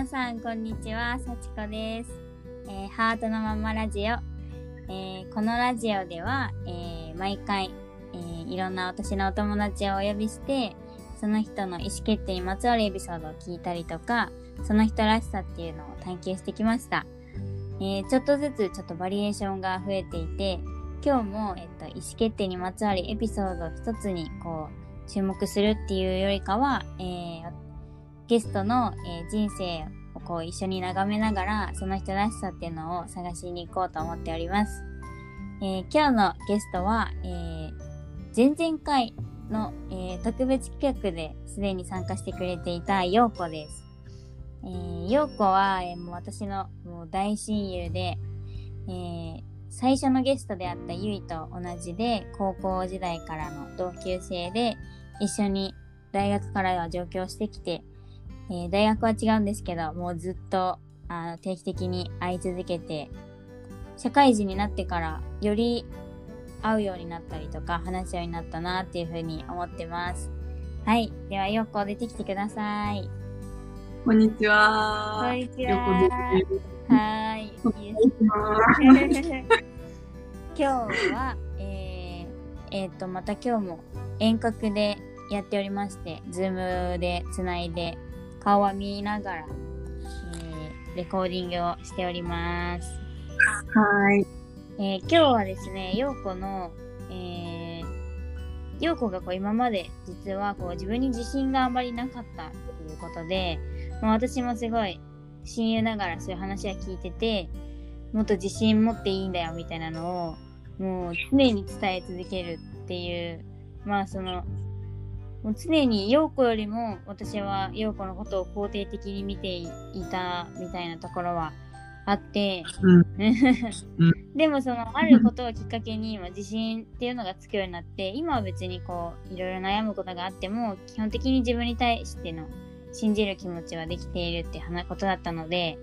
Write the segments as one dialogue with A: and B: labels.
A: 皆さんこんにちは、さちこです。えーハートのままラジオ。えーこのラジオでは、えー毎回、えいろんな私のお友達をお呼びして、その人の意思決定にまつわるエピソードを聞いたりとか、その人らしさっていうのを探求してきました。えちょっとずつちょっとバリエーションが増えていて、今日も、えっと、意思決定にまつわるエピソードを一つにこう注目するっていうよりかは、えーゲストの、えー人生をこう一緒に眺めながらその人らしさっていうのを探しに行こうと思っております。えー今日のゲストは、えー前々回の、え特別企画ですでに参加してくれていた陽子です。えー、陽子は、えもう私のもう大親友で、え最初のゲストであったゆいと同じで高校時代からの同級生で一緒に大学からは上京してきて、えー大学は違うんですけどもうずっとあの定期的に会い続けて社会人になってからより会うようになったりとか話すようになったなっていうふうに思ってます。はい。では、よっこ出てきてください。
B: こんにちは。
A: こんにちは。はーい。いいです 今日は、えー、えーと、また今日も遠隔でやっておりまして、ズームでつないで顔は見ながら、えーレコーディングをしております。
B: はい。
A: えー今日はですね、陽子の、えー、陽子がこう今まで実はこう自分に自信があまりなかったということで、まあ、私もすごい親友ながらそういう話は聞いてて、もっと自信持っていいんだよみたいなのを、もう常に伝え続けるっていう、まあその、もう常に陽子よりも私は陽子のことを肯定的に見ていたみたいなところはあって、
B: うん。
A: でもそのあることをきっかけにまあ自信っていうのがつくようになって今は別にこういろいろ悩むことがあっても基本的に自分に対しての信じる気持ちはできているって話ことだったので、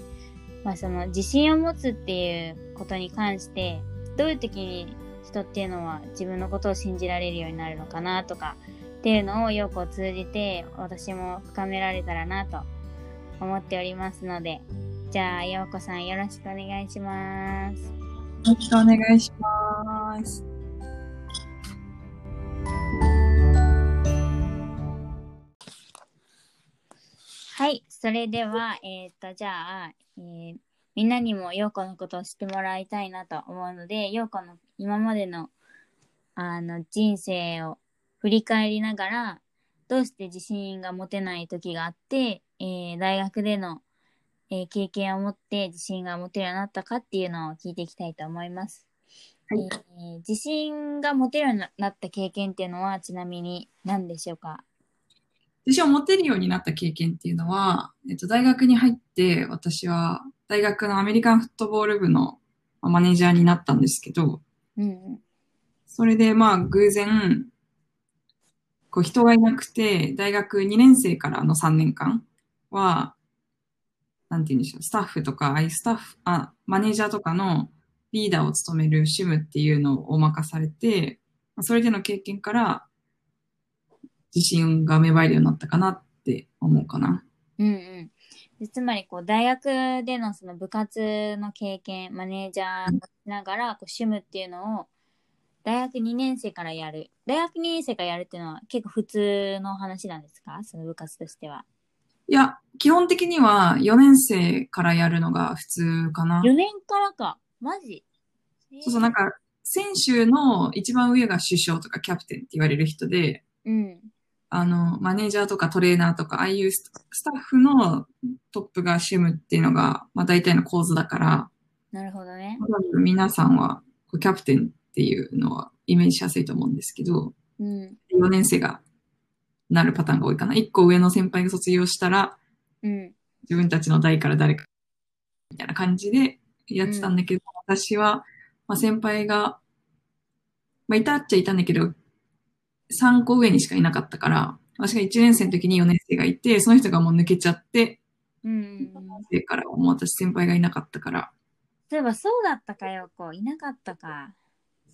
A: まあ、その自信を持つっていうことに関してどういう時に人っていうのは自分のことを信じられるようになるのかなとかっていうのをよくを通じて私も深められたらなと思っておりますのでじゃあようこさんよろしくお願いします。
B: よろしくお願いします。
A: はい、それでは、えっ、と、じゃあ、えーみんなにも陽子のことを知ってもらいたいなと思うので、陽子の今までの、あの、人生を振り返りながら、どうして自信が持てない時があって、えー大学での、えー経験を持って自信が持てるようになったかっていうのを聞いていきたいと思います。
B: はい。
A: えー自信が持てるようになった経験っていうのは、ちなみに何でしょうか？
B: 自信を持てるようになった経験っていうのは、えっと、大学に入って、私は大学のアメリカンフットボール部のまあマネージャーになったんですけど、
A: うん
B: それでまあ偶然、こう人がいなくて、大学2年生からの3年間は、なんて言うんでしょう、スタッフとか、あいスタッフ、あ、マネージャーとかのリーダーを務める主務っていうのを任されて、それでの経験から、自信が芽生えるようになったかなって思うかな。
A: うんうん。つまり、こう、大学でのその部活の経験、マネージャーしながら、こう、趣味っていうのを、大学2年生からやる。大学2年生からやるっていうのは結構普通の話なんですか？その部活としては。
B: いや、基本的には4年生からやるのが普通かな。
A: 4年からか。マジ？
B: そうそう、なんか、選手の一番上が首相とかキャプテンって言われる人で、
A: うん。
B: あの、マネージャーとかトレーナーとか、ああいうススタッフのトップが主務っていうのが、まあ大体の構図だから、
A: なるほどね。
B: 皆さんはキャプテンっていうのはイメージしやすいと思うんですけど、
A: うん。
B: 4年生がなるパターンが多いかな。1個上の先輩が卒業したら、
A: うん。
B: 自分たちの代から誰か、みたいな感じでやってたんだけど、私は、まあ先輩が、まあいたっちゃいたんだけど、3個上にしかいなかったから、私が1年生の時に4年生がいて、その人がもう抜けちゃって、
A: うん。
B: 生からもう私先輩がいなかったから、
A: そういえばそうだったかよ、こう。いなかったか。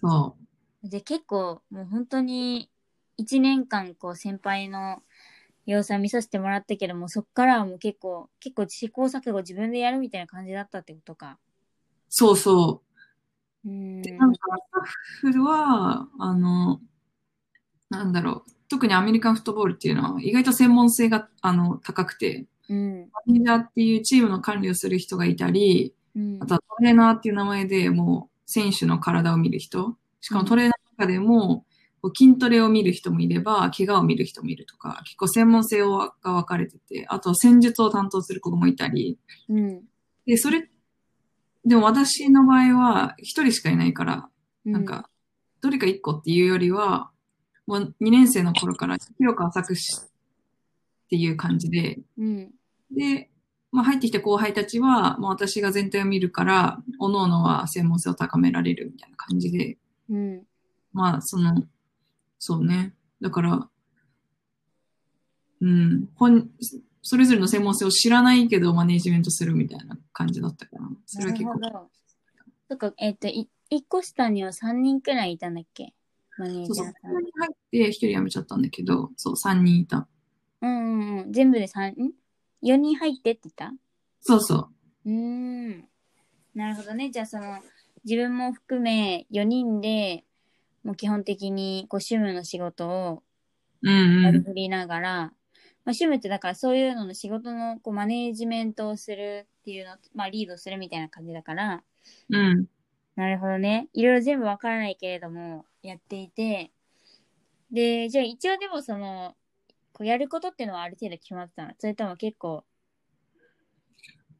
B: そ
A: で、結構、もう本当に、1年間、こう、先輩の様子は見させてもらったけども、そっからはもう結構、結構試行錯誤自分でやるみたいな感じだったってことか。
B: そうそうう。
A: ん。
B: で、なんか、スタッフは、あの、なんだろう。特にアメリカンフットボールっていうのは意外と専門性が、あの、高くて、
A: うん。
B: マネージャーっていうチームの管理をする人がいたり、
A: うん
B: あ。とはトレーナーっていう名前でもう選手の体を見る人、しかもトレーナーの中でも、こう筋トレを見る人もいれば、怪我を見る人もいるとか、結構専門性が分かれてて、あと戦術を担当する子もいたり、
A: うん。
B: で、それ、でも私の場合は一人しかいないから、
A: うん。
B: なんか、どれか一個っていうよりは、もう2年生の頃から広く浅くしっていう感じで、
A: うん。
B: で、まあ入ってきた後輩たちは、まあ私が全体を見るから、各々は専門性を高められるみたいな感じで、
A: うん。
B: まあその、そうね。だから、うん、本、それぞれの専門性を知らないけどマネージメントするみたいな感じだったかな。それは結構
A: なるほど。そっか、えっ、と、い一個下には3人くらいいたんだっけ？マネー
B: そうそう。
A: ジャーさん。
B: ここに入って一人辞めちゃったんだけど、そう、三人いた。
A: うんうんうん。全部で3、ん？?4 人入ってって言った？
B: そうそう。
A: うーん。なるほどね。じゃあその、自分も含め4人で、もう基本的にこう趣味の仕事を
B: う
A: り振りながら、まあ、趣味ってだからそういうのの仕事のこうマネージメントをするっていうの、まあリードするみたいな感じだから、
B: うん。
A: なるほどね。いろいろ全部わからないけれども、やっていて、で、じゃあ一応でもその、こうやることっていうのはある程度決まってたの？それとも結構、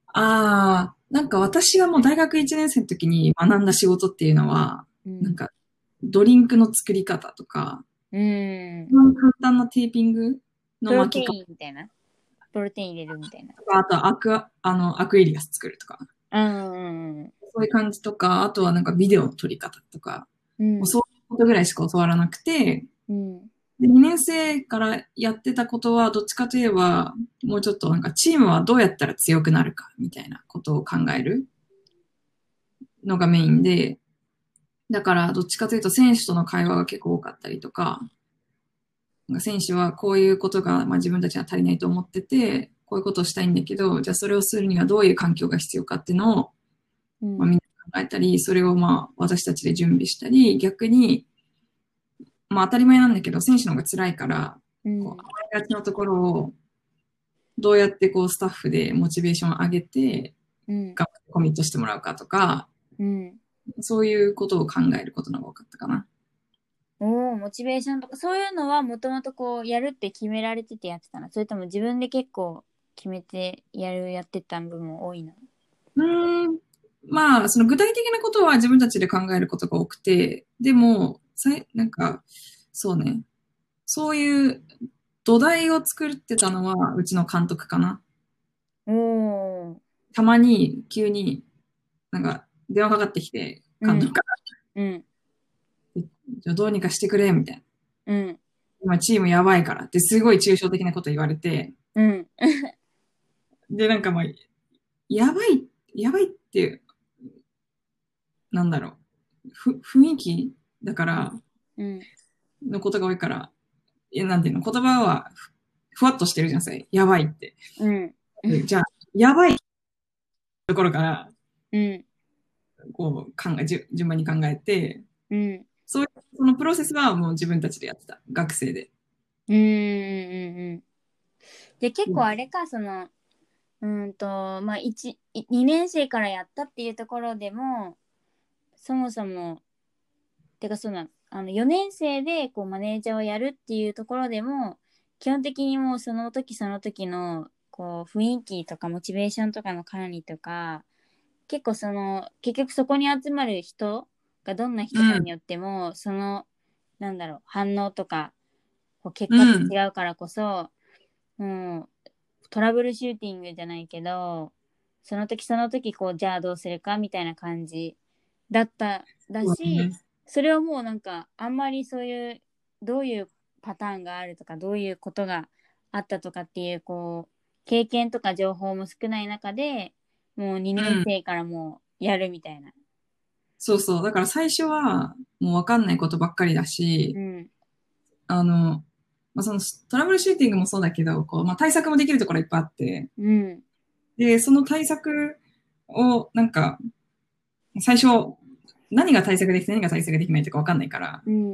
B: ああ、なんか私がもう大学1年生の時に学んだ仕事っていうのは、
A: うん。
B: なんか、ドリンクの作り方とか、
A: うん
B: 簡単なテーピングの
A: プロテイ
B: 巻き方
A: ンみたいな？プロテイン入れるみたいな？
B: あとアクア、あの、アクエリアス作るとか、
A: うんうん
B: そういう感じとか、あとはなんかビデオの撮り方とか、
A: うん。
B: もうそういうことぐらいしか教わらなくて、
A: うん。
B: 2年生からやってたことは、どっちかといえば、もうちょっとなんかチームはどうやったら強くなるか、みたいなことを考えるのがメインで、だからどっちかというと選手との会話が結構多かったりとか、なんか選手はこういうことが、まあ、自分たちは足りないと思ってて、こういうことをしたいんだけど、じゃあそれをするにはどういう環境が必要かっていうのを、まあ、みんな考えたり、それをまあ私たちで準備したり、逆に、まあ当たり前なんだけど、選手の方が辛いから、
A: うん
B: こう、余りがちなところを、どうやってこう、スタッフでモチベーションを上げて、
A: うん。
B: がコミットしてもらうかとか、
A: うん。
B: そういうことを考えることの方が多かったかな。
A: おおモチベーションとか、そういうのはもともとこう、やるって決められててやってたの？それとも自分で結構決めてやる、やってた部分も多いの？
B: うーん。まあ、その具体的なことは自分たちで考えることが多くて、でも、さいなんか、そうね。そういう土台を作ってたのは、うちの監督かな。
A: おお
B: たまに、急に、なんか、電話かかってきて、監督から、
A: うん。
B: じゃあどうにかしてくれ、みたいな。
A: うん。
B: 今チームやばいからってすごい抽象的なこと言われて、
A: うん。
B: で、なんかまあ、やばい、やばいって、なんだろう、ふ、雰囲気だから、
A: うん。
B: のことが多いから、いや、なんていうの、言葉はふふわっとしてるじゃん、さやばいって。
A: うん。
B: でじゃあ、やばいところから、
A: うん。
B: こう、考え、順番に考えて、
A: うん。
B: そのプロセスはもう自分たちでやってた。学生で。
A: うん。うん。うん。で、結構あれか、その、うーんと、まあ、一、い二年生からやったっていうところでも、そもそも、てかそうな、あの、4年生でこうマネージャーをやるっていうところでも、基本的にもうその時その時の、こう、雰囲気とかモチベーションとかの管理とか、結構その、結局そこに集まる人がどんな人かによっても、その、なんだろう、反応とか、こう結果が違うからこそ、うん、トラブルシューティングじゃないけど、その時その時こう、じゃあどうするかみたいな感じだった、だし、それをもうなんか、あんまりそういう、どういうパターンがあるとか、どういうことがあったとかっていう、こう、経験とか情報も少ない中で、もう2年生からもうやるみたいな。
B: そうそう。だから最初は、もうわかんないことばっかりだし
A: う、ん。
B: あの、まあ、そのトラブルシューティングもそうだけど、こう、まあ、対策もできるところいっぱいあって、
A: うん。
B: で、その対策を、なんか、最初、何が対策できて何が対策できないとかわかんないから、
A: うん。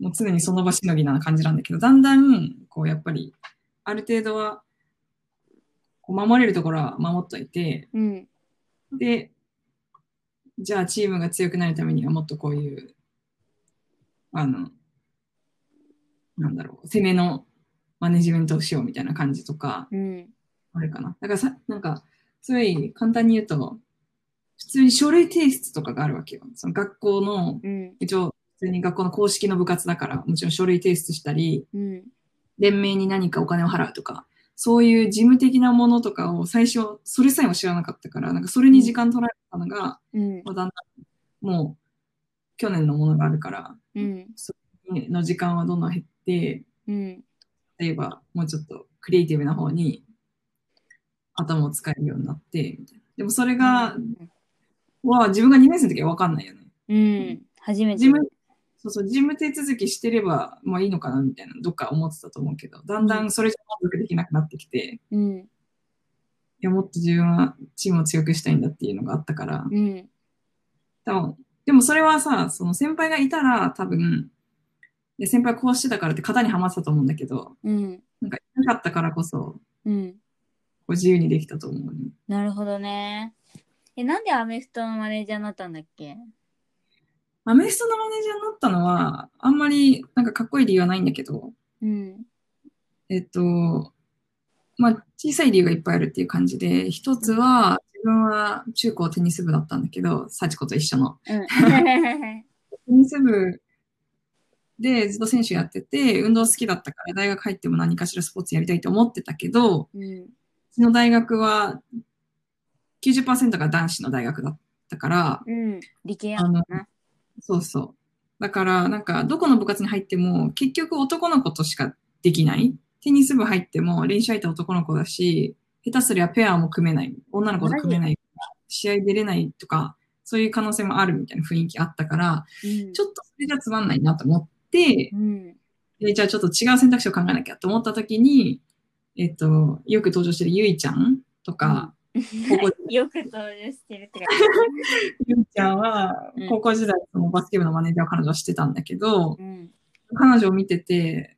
B: もう常にその場しのぎな感じなんだけど、だんだん、こう、やっぱり、ある程度は、こう守れるところは守っといて、
A: うん。
B: で、じゃあチームが強くなるためにはもっとこういう、あの、なんだろう、攻めのマネジメントをしようみたいな感じとか、
A: うん。
B: あるかな。だからさ、なんか、すごい簡単に言うと、普通に書類提出とかがあるわけよ。その学校の、
A: うん。
B: 一応、普通に学校の公式の部活だから、もちろん書類提出したり、
A: うん。
B: 連盟に何かお金を払うとか、そういう事務的なものとかを最初、それさえも知らなかったから、なんかそれに時間取られたのが、
A: うん。
B: まあだんだん、もう、去年のものがあるから、
A: うん。
B: の時間はどんどん減って、
A: うん。
B: 例えば、もうちょっとクリエイティブな方に頭を使えるようになって、みたいなでもそれが、は自分が2年生の時は分かんないよね。
A: うん。初めて
B: 事。務、そうそう、事務手続きしてれば、まあいいのかなみたいな、どっか思ってたと思うけど、だんだんそれじゃ満足できなくなってきて、い
A: うん。
B: や、もっと自分はチームを強くしたいんだっていうのがあったから、
A: うん。
B: 多分、でもそれはさ、その先輩がいたら多分、で先輩こうしてたからって型にはまってたと思うんだけど、
A: うん。
B: なんかいなかったからこそ、
A: うん。
B: こう自由にできたと思うね。
A: なるほどね。え、なんでアメフトのマネージャーになったんだっけ？
B: アメフトのマネージャーになったのは、あんまりなんかかっこいい理由はないんだけど、
A: うん。
B: えっと、まあ、小さい理由がいっぱいあるっていう感じで、一つは、自分は中高テニス部だったんだけど、幸子と一緒の。
A: うん。
B: テニス部でずっと選手やってて、運動好きだったから大学入っても何かしらスポーツやりたいと思ってたけど、
A: うん。
B: うちの大学は90%が男子の大学だったから、
A: うん。理系やんな。
B: そうそう。だから、なんか、どこの部活に入っても、結局男の子としかできない。テニス部入っても練習相手は男の子だし、下手すりゃペアも組めない。女の子と組めない。試合出れないとか、そういう可能性もあるみたいな雰囲気あったから、
A: うん。
B: ちょっとそれじゃつまんないなと思って、
A: うん。
B: でじゃあちょっと違う選択肢を考えなきゃと思った時に、えっと、よく登場してるゆいちゃんとか、
A: よく登場してるってか。
B: ゆいちゃんは
A: うん
B: 高校時代そのバスケ部のマネージャーを彼女はしてたんだけど、
A: うん。
B: 彼女を見てて、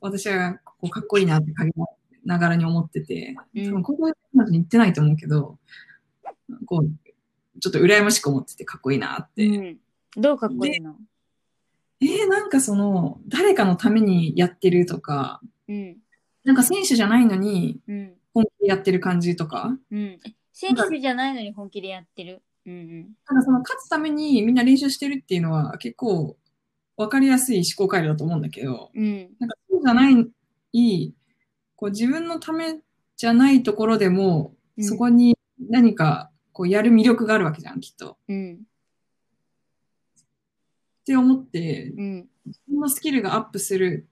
B: 私はこうかっこいいなって陰ながらに思ってて、
A: うん
B: 多分高校彼女に言ってないと思うけど、こう、ちょっと羨ましく思っててかっこいいなって。
A: うん。どうかっこいいの？
B: えー、なんかその、誰かのためにやってるとか、
A: うん。
B: なんか選手じゃないのに
A: うん。
B: 本気でやってる感じとか、
A: うん。え選手じゃないのに本気でやってる？うんうん。
B: なんかその勝つためにみんな練習してるっていうのは結構わかりやすい思考回路だと思うんだけど、
A: うん。
B: なんかそうじゃない、こう自分のためじゃないところでも、
A: うん
B: そこに何かこうやる魅力があるわけじゃん、きっと。っ
A: うん。
B: て思って、
A: うん。
B: そのスキルがアップする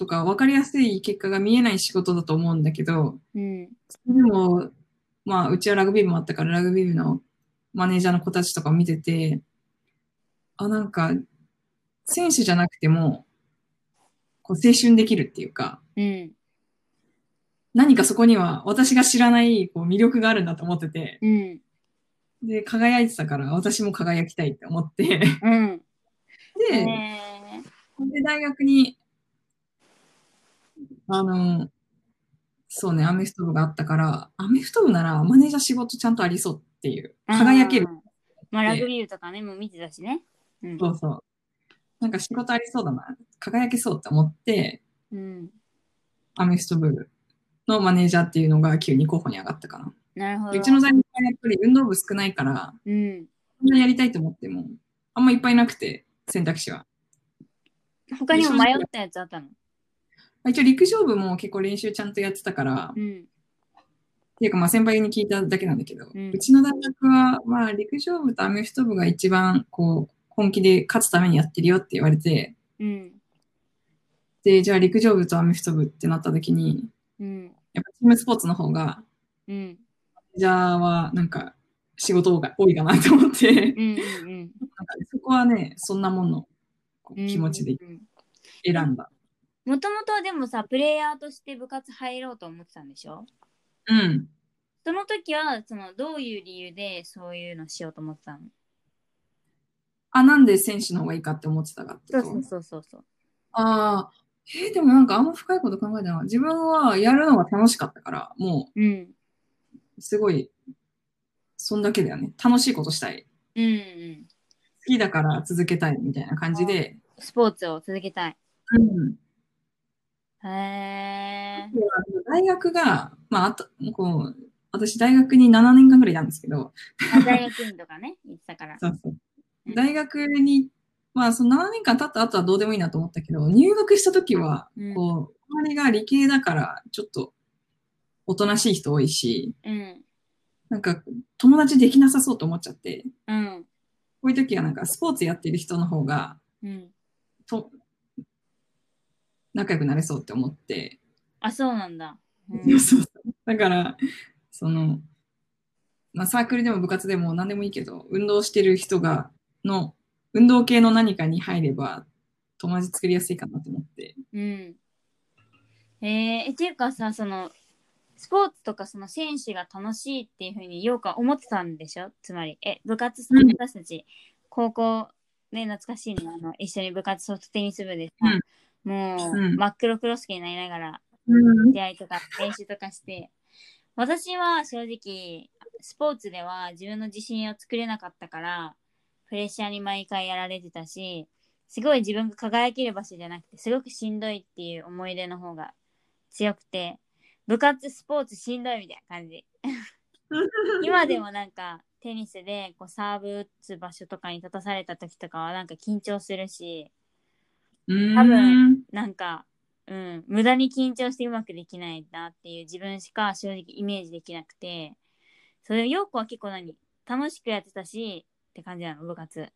B: とか、わかりやすい結果が見えない仕事だと思うんだけど、
A: うん。
B: でも、まあ、うちはラグビー部もあったから、ラグビー部のマネージャーの子たちとかを見てて、あ、なんか、選手じゃなくても、こう青春できるっていうか、
A: うん。
B: 何かそこには私が知らないこう魅力があるんだと思ってて、
A: うん。
B: で、輝いてたから、私も輝きたいって思って、
A: うん。
B: で、
A: ね
B: で、大学に、あの、そうね、アメフト部があったから、アメフト部ならマネージャー仕事ちゃんとありそうっていう、
A: え
B: 輝ける。。
A: うんまあ、ラグビー部とかね、もう見てたしね。うん。
B: そうそう。なんか仕事ありそうだな、輝けそうって思って、
A: うん。
B: アメフト部のマネージャーっていうのが急に候補に上がったかな。
A: なるほど。
B: でうちの大学はやっぱり運動部少ないから、
A: うん。
B: そんなやりたいと思っても、あんまいっぱいなくて、選択肢は。
A: 他にも迷ったやつあったの？
B: まあ一応陸上部も結構練習ちゃんとやってたから、っ
A: うん。
B: ていうかまあ先輩に聞いただけなんだけど、
A: う
B: うんちの大学はまあ陸上部とアメフト部が一番こう本気で勝つためにやってるよって言われて、
A: うん。
B: で、じゃあ陸上部とアメフト部ってなった時に、
A: うん。
B: やっぱチームスポーツの方が、
A: うん。
B: じゃあはなんか仕事が多いかなと思って、
A: うん。うん。
B: なんかそこはね、そんなもんの。気持ちで
A: うん
B: 選んだ。
A: もともとはでもさ、プレイヤーとして部活入ろうと思ってたんでしょ？
B: うん。
A: その時は、その、どういう理由でそういうのしようと思ってたの？
B: あ、なんで選手の方がいいかって思ってたかって
A: そうそうそうそうそう。
B: ああ、えーでもなんかあんま深いこと考えてない。自分はやるのが楽しかったから、も
A: うん。
B: う、すごい、そんだけだよね。楽しいことしたい。
A: うんうん。
B: 好きだから続けたいみたいな感じで。
A: スポーツを続けたい。
B: うん。
A: へえ。
B: 大学が、まあ、あと、こう、私大学に7年間ぐらいいたんですけど、
A: あ大学院とかね、言ってたから。
B: そうそう
A: うん
B: 大学に、まあ、その7年間経った後はどうでもいいなと思ったけど、入学した時は
A: うん、
B: こう、周りが理系だから、ちょっと、おとなしい人多いし、
A: うん。
B: なんか、友達できなさそうと思っちゃって、
A: うん。
B: こういう時はなんか、スポーツやってる人の方が、
A: うん。
B: と、仲良くなれそうって思って、
A: あ、そうなんだ。うん。
B: だから、その、まあ、サークルでも部活でも何でもいいけど、運動してる人が、の、運動系の何かに入れば、友達作りやすいかなと思って。
A: うん。えー、えっていうかさ、その、スポーツとかその選手が楽しいっていうふうにようか思ってたんでしょ？つまり、え、部活さ、
B: うん。
A: 私たち、高校、ね、懐かしいね、あの、一緒に部活ソフトテニス部でさ、もう、
B: うん
A: 真っ黒クロスケになりながら、
B: うん。
A: 試合とか練習とかして、私は正直、スポーツでは自分の自信を作れなかったから、プレッシャーに毎回やられてたし、すごい自分が輝ける場所じゃなくて、すごくしんどいっていう思い出の方が強くて、部活、スポーツしんどいみたいな感じ。今でもなんか、テニスでこうサーブ打つ場所とかに立たされた時とかはなんか緊張するし、
B: うん。
A: 多分なんか、うん、無駄に緊張してうまくできないなっていう自分しか正直イメージできなくて、それ、ようこは結構何楽しくやってたし、って感じなの、部活。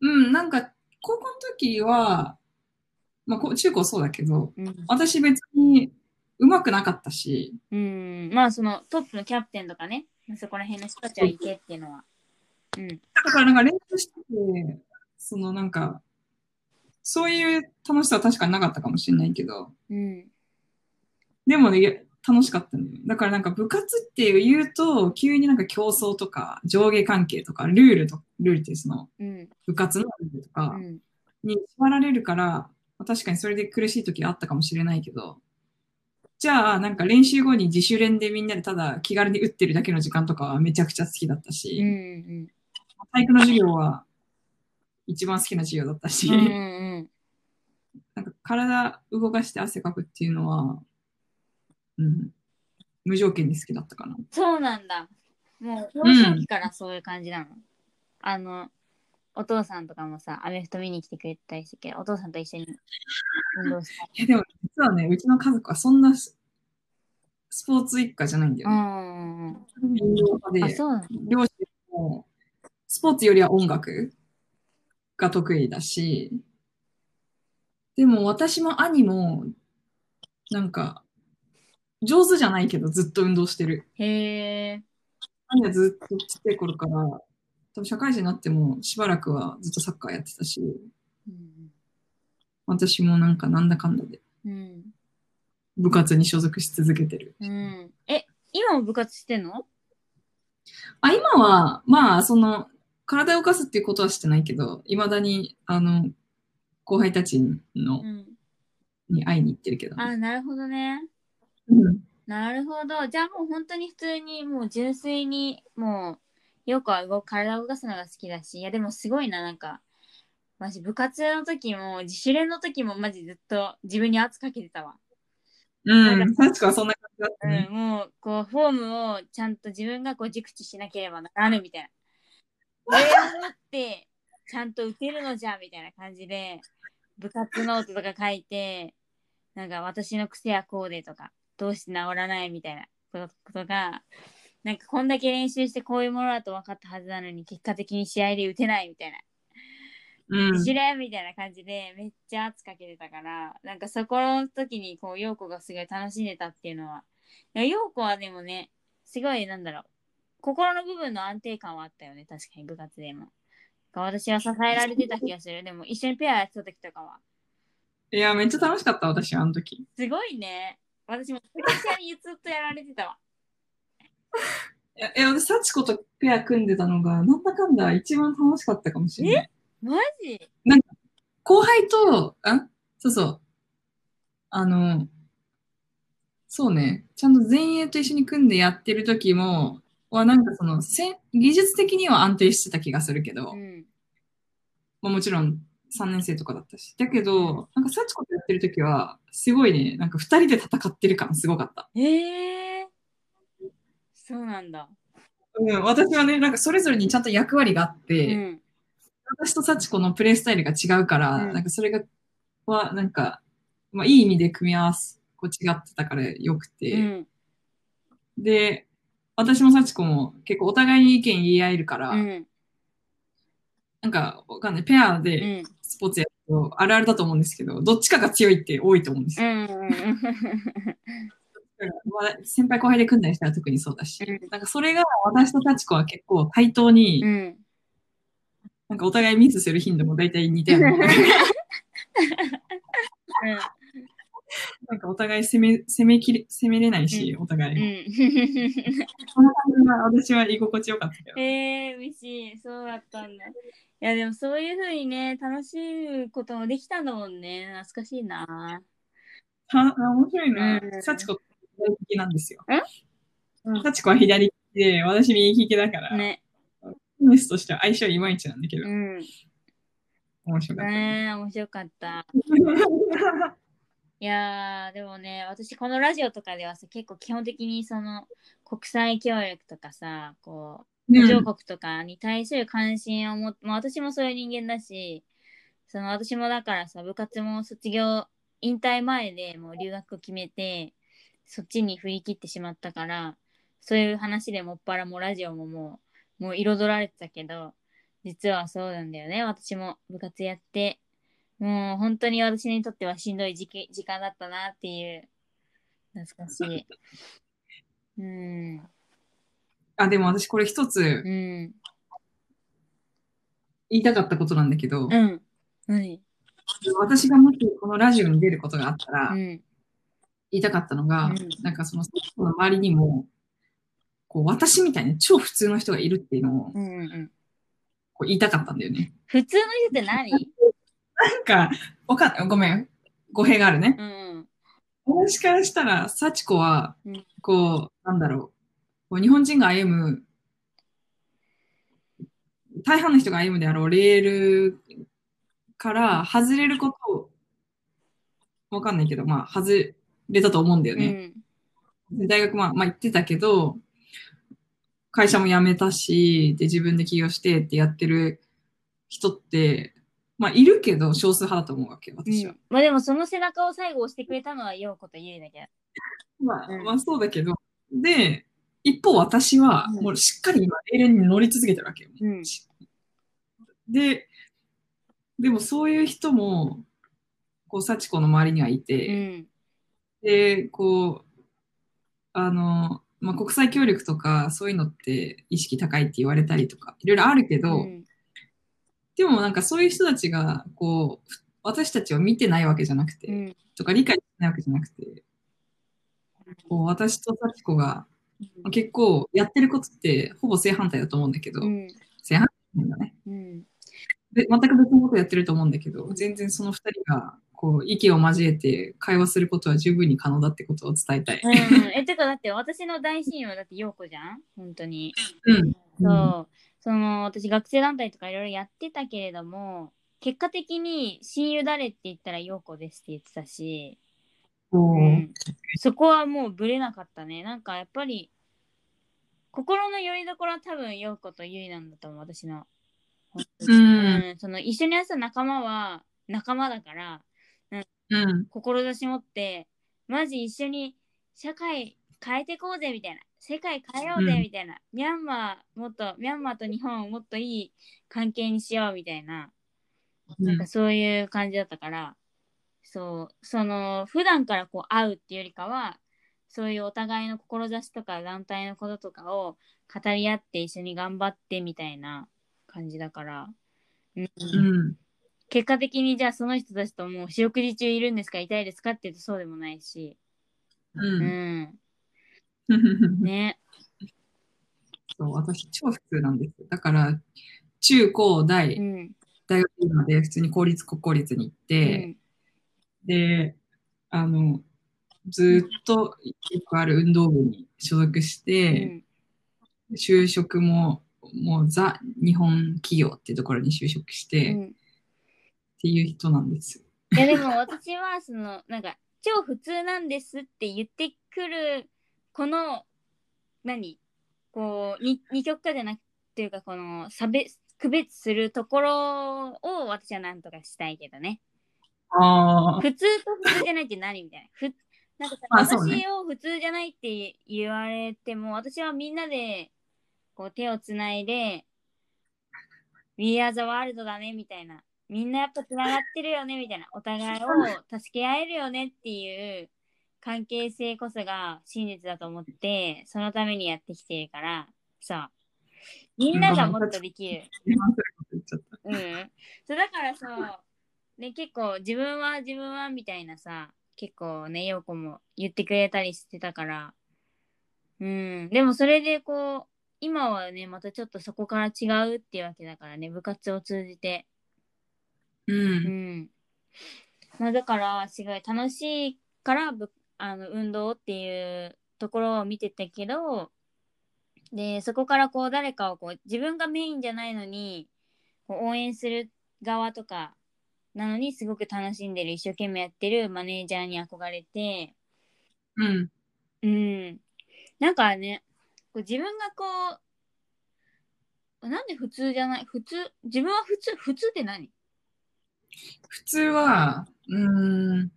B: うん、なんか、高校の時は、まあ、こう中高そうだけど、
A: うん。
B: 私別に上手くなかったし、
A: うん、まあそのトップのキャプテンとかね、そこら辺の人たちはいてっていうのは。うん。
B: だからなんか練習してて、そのなんか、そういう楽しさは確かになかったかもしれないけど、
A: うん。
B: でもね、楽しかったんだよ。だからなんか部活って言うと、急になんか競争とか上下関係とか、ルールと、ルールってその
A: うん。
B: 部活のルールと
A: う
B: か
A: ん。
B: に縛られるから、まあ確かにそれで苦しい時あったかもしれないけど、じゃあなんか練習後に自主練でみんなでただ気軽に打ってるだけの時間とかはめちゃくちゃ好きだったし、
A: うん。
B: 体育の授業は一番好きな授業だったし、
A: うん。うん。
B: なんか体動かして汗かくっていうのは、うん、無条件に好きだったかな。
A: そうなんだ。もう、幼少期からそういう感じなの？あの、お父さんとかもさ、アメフト見に来てくれたりしてけど、お父さんと一緒に運動したり。
B: いやでも実はね、うちの家族はそんなススポーツ一家じゃないんだよね。
A: うんうんうん。
B: 運動派で
A: あ、そうなの
B: 両親もスポーツよりは音楽が得意だし、でも私も兄も、なんか、上手じゃないけどずっと運動してる。
A: へえ。
B: 兄はずっとちっちゃい頃から、多分社会人になってもしばらくはずっとサッカーやってたし、
A: うん。
B: 私もなんかなんだかんだで
A: うん。
B: 部活に所属し続けてる。
A: うん。え、今も部活してんの？
B: あ、今は、まあ、その、体を動かすっていうことはしてないけど、いまだに、あの、後輩たちの
A: う、ん。
B: に会いに行ってるけど。
A: あ、なるほどね。
B: うん
A: なるほど。じゃあもう本当に普通に、もう純粋に、もう、よくは動体を動かすのが好きだし、いやでもすごいな、なんか、マジ部活の時も、自主練の時もマジずっと自分に圧かけてたわ。
B: うん、確かそんな感じだったね。
A: うん、もう、こう、フォームをちゃんと自分がこう熟知しなければならぬみたいな。これを持って、ちゃんと打てるのじゃ、みたいな感じで、部活ノートとか書いて、なんか私の癖はこうでとか、どうして治らないみたいなことが、なんかこんだけ練習してこういうものだと分かったはずなのに、結果的に試合で打てないみたいな。
B: うん。
A: みたいな感じでめっちゃ圧かけてたからなんかそこの時にこう陽子がすごい楽しんでたっていうのは陽子はでもねすごいなんだろう心の部分の安定感はあったよね確かに部活でも私は支えられてた気がするでも一緒にペアやってた時とかは
B: いや、めっちゃ楽しかった、私、あの時。
A: すごいね。私もプレッシャーにずっとやられてたわ。
B: いや、いや私、幸子とペア組んでたのが、なんだかんだ一番楽しかったかもしれない。
A: マジ？
B: 後輩と、あ？そうそう。あの、そうね、ちゃんと前衛と一緒に組んでやってる時も、はなんかその、せ技術的には安定してた気がするけど、
A: うん。
B: まあ、もちろん3年生とかだったし。だけど、なんか幸子とやってる時は、すごいね、なんか2人で戦ってる感すごかった。
A: ええー。そうなんだ。
B: うん、私はね、なんかそれぞれにちゃんと役割があって、
A: うん。
B: 私と幸子のプレイスタイルが違うから、
A: うん
B: なんかそれが、は、なんか、まあ、いい意味で組み合わせ、こう違ってたからよくて、
A: うん。
B: で、私も幸子も結構お互いに意見言い合えるから、
A: うん。
B: なんかわかんない、ペア
A: う
B: で
A: ん。
B: スポーツやるとあるあるだと思うんですけど、どっちかが強いって多いと思うんですよ。先輩後輩で組んだりしたら特にそうだし、
A: うん
B: なんかそれが私と幸子は結構対等に、
A: うん。
B: なんかお互いミスする頻度も大体似たよう な。なんかお互い攻め、攻めきれ、攻めれないし、お互い。
A: うん。
B: その感じが私は居心地よかったけど。
A: えー、嬉しい。そうだったんだ。いや、でもそういうふうにね、楽しいこともできたんだもんね。懐かしいな。
B: はあ面白いな
A: う。ん
B: 幸子左利きなんですよ。幸子は左利きで、私右利きだから、
A: ね。
B: テニスとしては相性いまいちなんだけど
A: う、ん。
B: 面白かった。
A: ねえ、面白かった。いやー、でもね、私このラジオとかではさ、結構基本的にその国際協力とかさ、こう、途上国とかに対する関心を持って、まあ、私もそういう人間だし、その私もだからさ、部活も卒業、引退前でもう留学を決めて、そっちに振り切ってしまったから、そういう話でもっぱらもうラジオももう、もう彩られてたけど、実はそうなんだよね。私も部活やって、もう本当に私にとってはしんどい時期時間だったなっていう、懐かしい。うん。
B: あ、でも私これ一つ
A: うん。
B: 言いたかったことなんだけど、
A: うん。何？
B: 私がもしこのラジオに出ることがあったら、
A: うん。
B: 言いたかったのが、
A: うん
B: なんかその、の周りにも、こう、私みたいな超普通の人がいるっていうのを、
A: うんうんうん。
B: こう言いたかったんだよね。
A: 普通の人って何？
B: なんか、わかんない。ごめん。語弊があるね。
A: うん。
B: 私からしたら、幸子は
A: うん、
B: こう、なんだろう。こう日本人が歩む、大半の人が歩むであろうレールから外れることを、わかんないけど、まあ、外れたと思うんだよね。
A: うん。
B: で大学まあ、まあ行ってたけど、会社も辞めたし、で、自分で起業してってやってる人って、まあ、いるけど、少数派だと思うわけ、私は。
A: まあでもその背中を最後押してくれたのは陽子とゆいだけ
B: まあ、
A: うん。
B: まあ、そうだけど、で、一方私は、
A: うん。
B: もうしっかり今、レールに乗り続けてるわけよ。
A: うん。
B: で、でもそういう人も、こう、幸子の周りにはいて、
A: うん。
B: で、こう、あの、まあ、国際協力とか、そういうのって意識高いって言われたりとか、いろいろあるけど、
A: うん
B: でもなんかそういう人たちが、こう、私たちを見てないわけじゃなくて、
A: うん
B: とか理解してないわけじゃなくて、こう、私と幸子が結構やってることってほぼ正反対だと思うんだけど、
A: うん
B: 正反対だね。
A: うん
B: で、全く別のことやってると思うんだけど、全然その二人が、こう、意見を交えて会話することは十分に可能だってことを伝えたい。
A: うん、え、てかだって私の大親友はだって陽子じゃん？本当に。
B: うん。
A: そう。その私学生団体とかいろいろやってたけれども、結果的に親友誰って言ったら陽子ですって言ってたし、
B: こう、
A: うん、そこはもうぶれなかったね。なんかやっぱり、心の拠り所は多分陽子とゆいなんだと思う、私の。
B: うん。
A: その一緒に遊ぶ仲間は仲間だから、
B: うん。
A: 志持って、マジ一緒に社会変えていこうぜみたいな、世界変えようぜ
B: うん。
A: みたいな、ミャンマーもっと、ミャンマーと日本をもっといい関係にしようみたいな、なんかそういう感じだったから、そう、その、普段からこう会うっていうよりかは、そういうお互いの志とか団体のこととかを語り合って一緒に頑張ってみたいな感じだから、うん。
B: うん。
A: 結果的にじゃあその人たちともう四六時中いるんですか？痛いですか？って言うとそうでもないし。
B: う。
A: うんん。ね。
B: そう、私超普通なんですよ。だから、中高大、
A: うん。
B: 大学まで普通に公立国公立に行っ
A: う
B: て、
A: ん。
B: で、あの、ずっとよくある運動部に所属し
A: う
B: て、
A: ん。
B: 就職も、もうザ日本企業っていうところに就職して、っ
A: うん。
B: ていう人なんですよ。
A: いやでも私はそのなんか超普通なんですって言ってくるこの何？こうに二極化じゃなくていうかこの差別区別するところを私はなんとかしたいけどね。
B: ああ、
A: 普通と普通じゃないって何みたいな。ふなんかさ、私を普通じゃないって言われても私はみんなでこう手をつないで We are the world だねみたいな。みんなやっぱつながってるよねみたいな。お互いを助け合えるよねっていう関係性こそが真実だと思ってそのためにやってきてるからさみんながもっとできる。うん。そうだからさ、ね、結構自分は自分はみたいなさ、結構ね、陽子も言ってくれたりしてたから。うん。でもそれでこう、今はね、またちょっとそこから違うっていうわけだからね、部活を通じて。
B: う。
A: うんん。まあだから、すごい楽しいからぶあの運動っていうところを見てたけど、で、そこからこう誰かをこう自分がメインじゃないのに、こう応援する側とかなのにすごく楽しんでる、一生懸命やってるマネージャーに憧れて、
B: うん。
A: うん。なんかね、こう自分がこう、なんで普通じゃない普通、自分は普通、普通って何？
B: 普通は、うーん。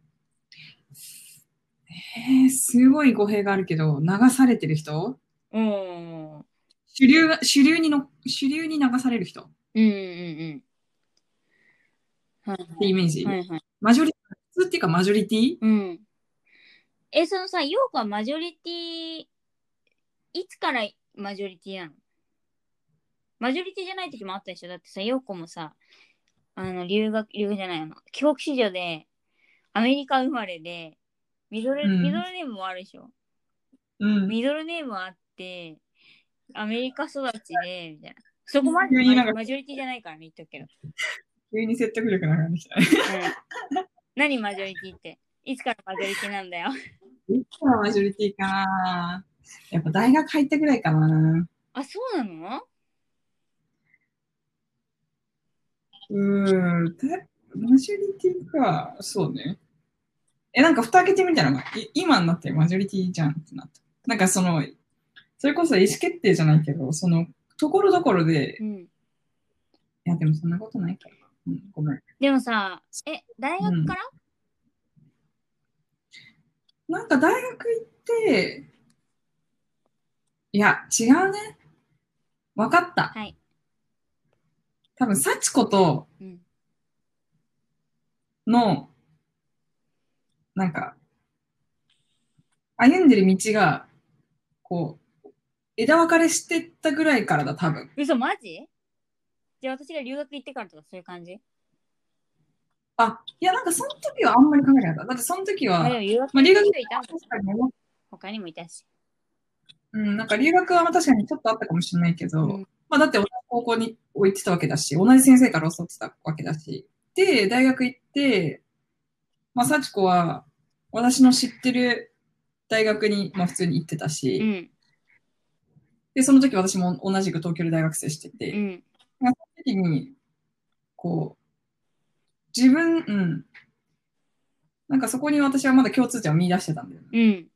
B: えー、すごい語弊があるけど、流されてる人？
A: うん。
B: 主流が、主流にの、主流に流される人？っ
A: うんうんうん。はい
B: てイメージ。
A: はいはい。
B: マジョリ、普通っていうかマジョリティ？
A: うん。え、そのさ、ヨーコはマジョリティ、いつからマジョリティなの？マジョリティじゃない時もあったでしょ？だってさ、ヨーコもさ、あの、留学、留学じゃないの、帰国子女で、アメリカ生まれで、ミドル、
B: うん
A: ミドルネームもあるでしょ
B: うん。
A: ミドルネームあって、アメリカ育ちで、みたいな。そこまでマジョリティじゃないからね、言っとくけど。
B: 急に説得力なくなってきたね。
A: うん、何マジョリティって？いつからマジョリティなんだよ。
B: いつからマジョリティかなやっぱ大学入ったぐらいかな
A: あ、そうなの？
B: うーん。でマジョリティか。そうね。え、なんか蓋開けてみたら、い今になってマジョリティじゃんってなった。なんかその、それこそ意思決定じゃないけど、その、ところどころで、い
A: うん。
B: や、でもそんなことないから。うん、ごめん。
A: でもさ、え、大学から、
B: なんか大学行って、いや、違うね。わかった。
A: はい。
B: 多分、幸子と
A: うん。
B: の、なんか、歩んでる道が、こう、枝分かれしてったぐらいからだ、多分。
A: 嘘、マジ？じゃあ私が留学行ってからとかそういう感じ？
B: あ、いや、なんかその時はあんまり考えなかった。だってその時は、
A: あ、留学
B: まあ、留学
A: たもん
B: 確かに
A: 他にもいたし。
B: うん、なんか留学は確かにちょっとあったかもしれないけど、
A: うん
B: まあだって同じ高校に行ってたわけだし、同じ先生から教わってたわけだし。で、大学行って、まあ幸子は私の知ってる大学に、まあ普通に行ってたし、
A: うん。
B: で、その時私も同じく東京で大学生してて、
A: うん。
B: その時に、こう、自分、うん。なんかそこに私はまだ共通点を見出してたんだよね。
A: うん。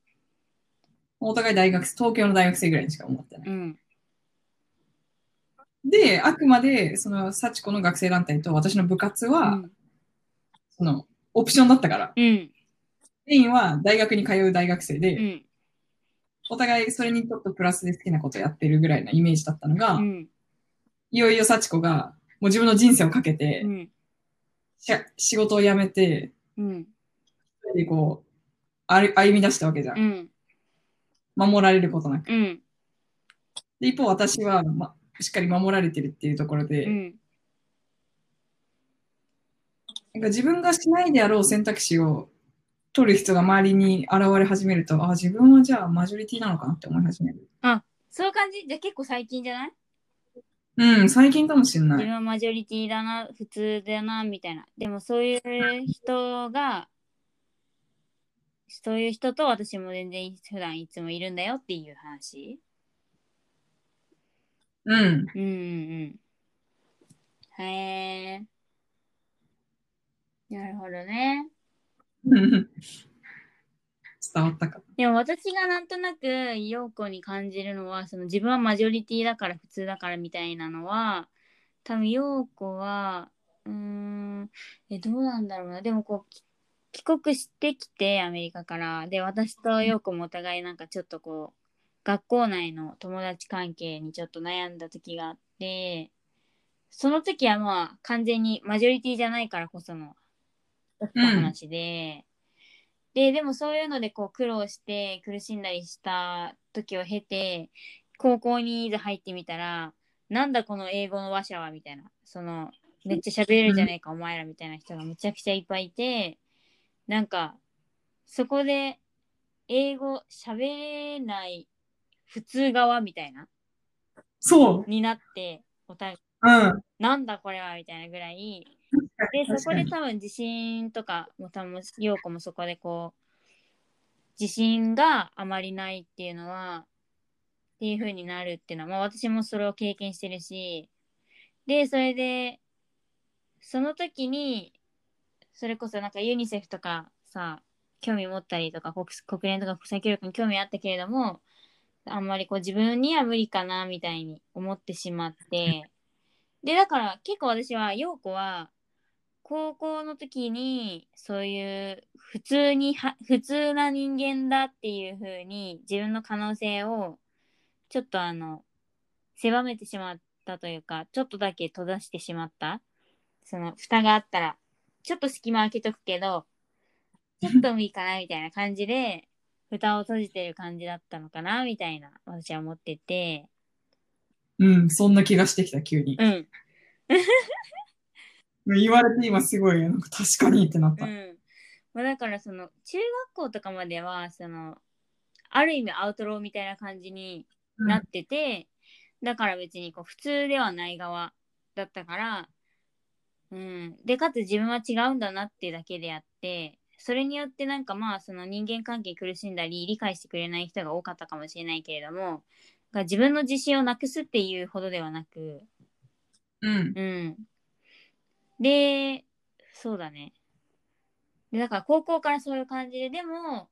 B: お互い大学生、東京の大学生ぐらいにしか思ってない。
A: うん。
B: で、あくまで、その、幸子の学生団体と私の部活は、
A: うん。
B: その、オプションだったから、
A: うん。
B: メインは大学に通う大学生で、
A: うん。
B: お互いそれにちょっとプラスで好きなことやってるぐらいなイメージだったのが、
A: うん。
B: いよいよ幸子が、もう自分の人生をかけて、
A: うん。
B: 仕事を辞めて、
A: うん。
B: でこう、歩歩み出したわけじゃん。
A: うん。
B: 守られることなく。
A: うん。
B: で、一方私は、ま、しっかり守られてるっていうところで、
A: うん。
B: なんか自分がしないであろう選択肢を取る人が周りに現れ始めると、あ、自分はじゃあマジョリティなのかなって思い始める。
A: そういう感じ？じゃあ結構最近じゃない？
B: うん、最近かもしれない。
A: 自分はマジョリティだな、普通だな、みたいな。でもそういう人が、そういう人と私も全然普段いつもいるんだよっていう話？
B: うん。
A: うんうんうん。へえ。なるほどね。
B: 伝わったか。
A: でも私がなんとなく陽子に感じるのはその自分はマジョリティだから普通だからみたいなのは多分陽子はうーんえどうなんだろうなでもこうき帰国してきてアメリカからで私と陽子もお互いなんかちょっとこう学校内の友達関係にちょっと悩んだ時があってその時はまあ完全にマジョリティじゃないからこその起きた話で、で、でもそういうのでこう苦労して苦しんだりした時を経て、高校にいざ入ってみたら、なんだこの英語の話者はみたいな、その、めっちゃ喋れるじゃねえか、お前らみたいな人がむちゃくちゃいっぱいいて、なんか、そこで英語喋れない普通側みたいな、
B: そ
A: になって、お互い、
B: う。うん。
A: なんだこれはみたいなぐらい、で、そこで多分自信とかも多分、陽子もそこでこう、自信があまりないっていうのは、っていう風になるっていうのは、まあ私もそれを経験してるし、で、それで、その時に、それこそなんかユニセフとかさ、興味持ったりとか、国国連とか国際協力に興味あったけれども、あんまりこう自分には無理かなみたいに思ってしまって、で、だから結構私は、陽子は、高校の時に、そういう、普通には、普通な人間だっていう風に、自分の可能性を、ちょっとあの、狭めてしまったというか、ちょっとだけ閉ざしてしまった。その、蓋があったら、ちょっと隙間開けとくけど、ちょっともいいかなみたいな感じで、蓋を閉じてる感じだったのかなみたいな、私は思ってて、
B: うん、そんな気がしてきた、急に。
A: うん。
B: 言われて今すごい、なんか確かにってなった。
A: うん。まあ、だからその中学校とかまではそのある意味アウトローみたいな感じになってて、だから別にこう普通ではない側だったから、うん。で、かつ自分は違うんだなっていうだけであって、それによってなんかまあその人間関係苦しんだり理解してくれない人が多かったかもしれないけれども、が自分の自信をなくすっていうほどではなく、
B: うん。
A: うん。で、そうだね。で、だから高校からそういう感じで、でも、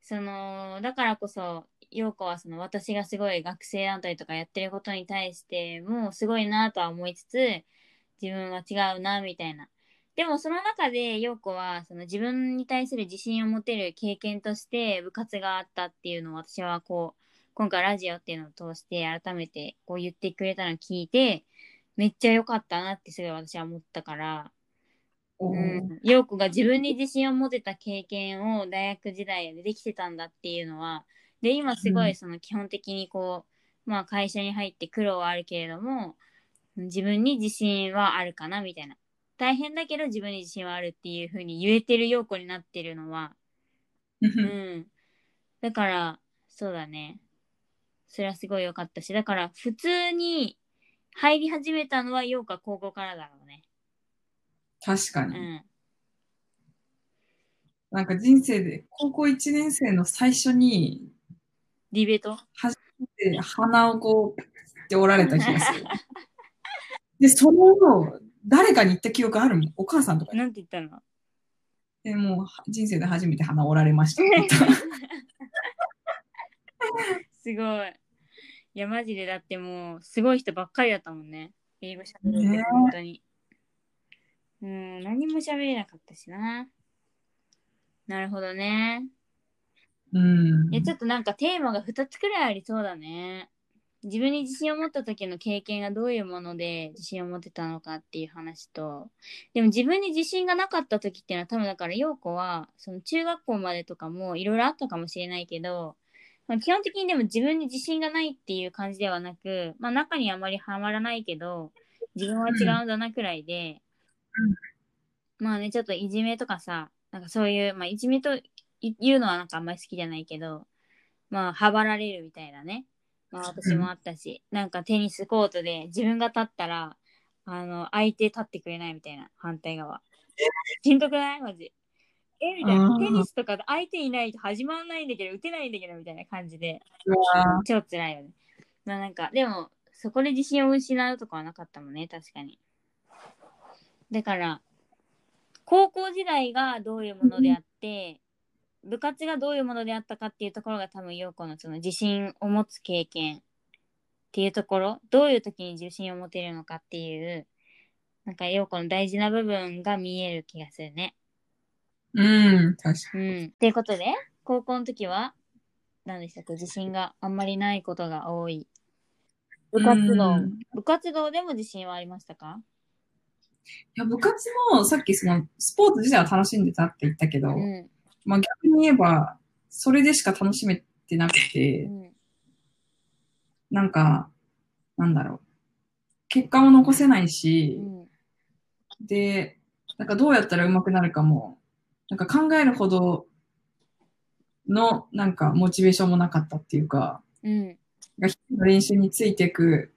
A: その、だからこそ、陽子はその私がすごい学生団体とかやってることに対してもすごいなとは思いつつ、自分は違うな、みたいな。でもその中で陽子はその自分に対する自信を持てる経験として部活があったっていうのを私はこう、今回ラジオっていうのを通して改めてこう言ってくれたのを聞いて、めっちゃ良かったなってすごい私は思ったから、うん、陽子が自分に自信を持てた経験を大学時代でできてたんだっていうのは。で今すご
B: うん。
A: いその基本的にこう、まあ会社に入って苦労はあるけれども自分に自信はあるかなみたいな。大変だけど自分に自信はあるっていう風に言えてる陽子になってるのは。うん。だから、そうだね。それはすごい良かったし、だから普通に入り始めたのは陽か高校からだろうね。
B: 確かに。
A: うん。
B: なんか人生で、高校1年生の最初に、
A: ディベート
B: で鼻をこう、って折られた気がする。で、それを誰かに言った記憶あるもん？お母さんとかに。
A: なんて言ったの？
B: でもう人生で初めて鼻折られました。
A: すごい。いや、マジでだってもう、すごい人ばっかりだったもんね。英語喋れて、
B: ねえ
A: 本当に。うん、何も喋れなかったしな。なるほどね。
B: うん
A: いや、ちょっとなんかテーマが2つくらいありそうだね。自分に自信を持った時の経験がどういうもので自信を持てたのかっていう話と、でも自分に自信がなかった時っていうのは多分だから陽子は、その中学校までとかもいろいろあったかもしれないけど、まあ基本的にでも自分に自信がないっていう感じではなく、まあ中にあまりはまらないけど、自分は違うんだなくらいで、まあね、ちょっといじめとかさ、なんかそういう、まあいじめとい言うのはなんかあんまり好きじゃないけど、まあ、はばられるみたいなね。まあ私もあったし、なんかテニスコートで自分が立ったら、あの、相手立ってくれないみたいな、反対側。しんどくない？マジ。えみたいなテニスとかで相手いないと始まらないんだけど、打てないんだけど、みたいな感じで。超辛いよね。まあなんか、でも、そこで自信を失うとかはなかったもんね、確かに。だから、高校時代がどういうものであって、部活がどういうものであったかっていうところが多分、陽子のその自信を持つ経験っていうところ、どういう時に自信を持てるのかっていう、なんか陽子の大事な部分が見える気がするね。
B: うん、確かに。
A: うん。っていうことで、高校の時は、何でしたっけ、自信があんまりないことが多い。部活動
B: うん。
A: 部活動でも自信はありましたか？
B: いや、部活もさっきその、スポーツ自体は楽しんでたって言ったけど、
A: うん。
B: まあ逆に言えば、それでしか楽しめてなくて
A: う、ん。
B: なんか、なんだろう。結果も残せないうし、
A: ん。
B: で、なんかどうやったら上手くなるかも、なんか考えるほどの、なんかモチベーションもなかったっていうか、
A: うん。
B: が練習についていく、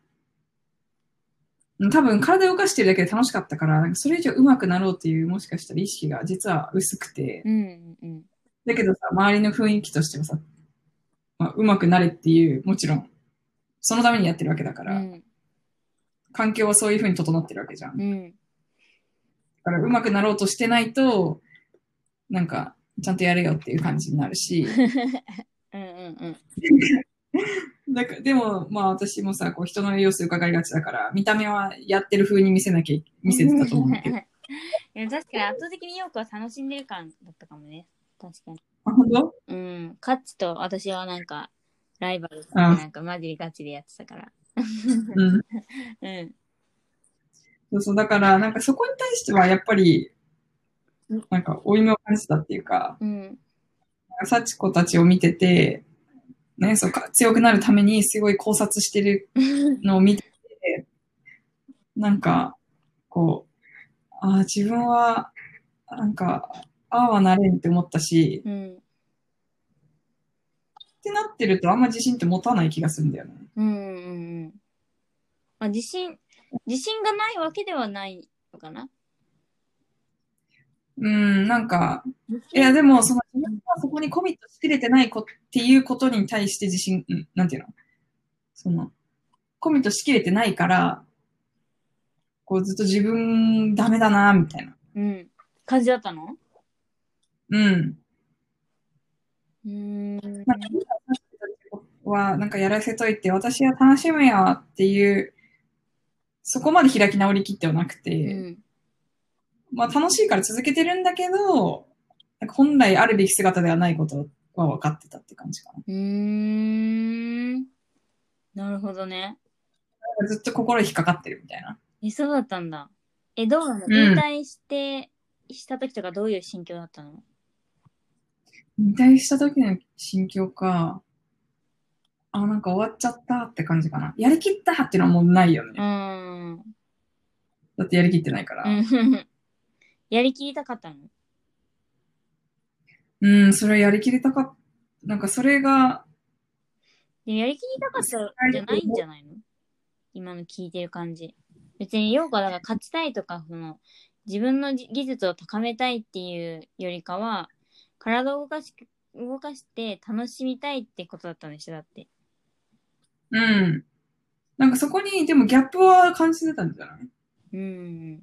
B: 多分体を動かしてるだけで楽しかったから、なんかそれ以上上手くなろうっていうもしかしたら意識が実は薄くて、
A: うん。うん。
B: だけどさ、周りの雰囲気としてはさ、まあ、上手くなれっていう、もちろん、そのためにやってるわけだから、
A: うん。
B: 環境はそういう風に整ってるわけじゃん。だ
A: うん。
B: から上手くなろうとしてないと、なんか、ちゃんとやれよっていう感じになるし、
A: うん。うん。
B: だからでも、まあ私もさ、こう人の様子伺いがちだから、見た目はやってる風に見せなきゃ、見せてたと思うけど。
A: いや確かに圧倒的によくは楽しんでる感だったかもね。確かに。
B: あ、本当？
A: うん。カッチと私はなんか、ライバルなんかマジでガチでやってたから。
B: うん。
A: うん。
B: そうそう、だから、なんかそこに対してはやっぱり、なんか、負い目を感じたっていうか、
A: うん。
B: 幸子たちを見てて、ね、そうか、強くなるためにすごい考察してる のを見てて、なんか、こう、ああ、自分は、なんか、ああはなれんって思ったし、
A: うん。
B: ってなってるとあんま自信って持たない気がするんだよね。
A: うんうんうん。まあ、自信、自信がないわけではないのかな
B: うん、なんか、いや、でも、その、自分がそこにコミットしきれてないこっていうことに対して自信、うんなんていうの？その、コミットしきれてないから、こうずっと自分ダメだな、みたいな。
A: うん。感じだったの？
B: うん。
A: うーん。
B: なんか、は、なんかやらせといて、私は楽しむよっていう、そこまで開き直りきってはなくて、
A: うん。
B: まあ楽しいから続けてるんだけど、なんか本来あるべき姿ではないことは分かってたって感じかな。
A: うーん。なるほどね。
B: ずっと心引っかかってるみたいな。
A: え、そうだったんだ。え、どうなの？
B: うん
A: 引退して、した時とかどういう心境だったの？
B: 引退した時の心境か、あ、なんか終わっちゃったって感じかな。やりきったっていうのはもうないよ
A: う
B: ね。
A: ーん。
B: だってやりきってないから。
A: うんやりきりたかったの？
B: うん、それやりきりたかっなんかそれが、
A: でもやりきりたかったじゃないんじゃないの？今の聞いてる感じ。別に、陽子はだから勝ちたいとか、その、自分のじ技術を高めたいっていうよりかは、体を動かし、動かして楽しみたいってことだったんでしょだって。
B: うん。なんかそこに、でもギャップは感じてたんじゃない？
A: うん。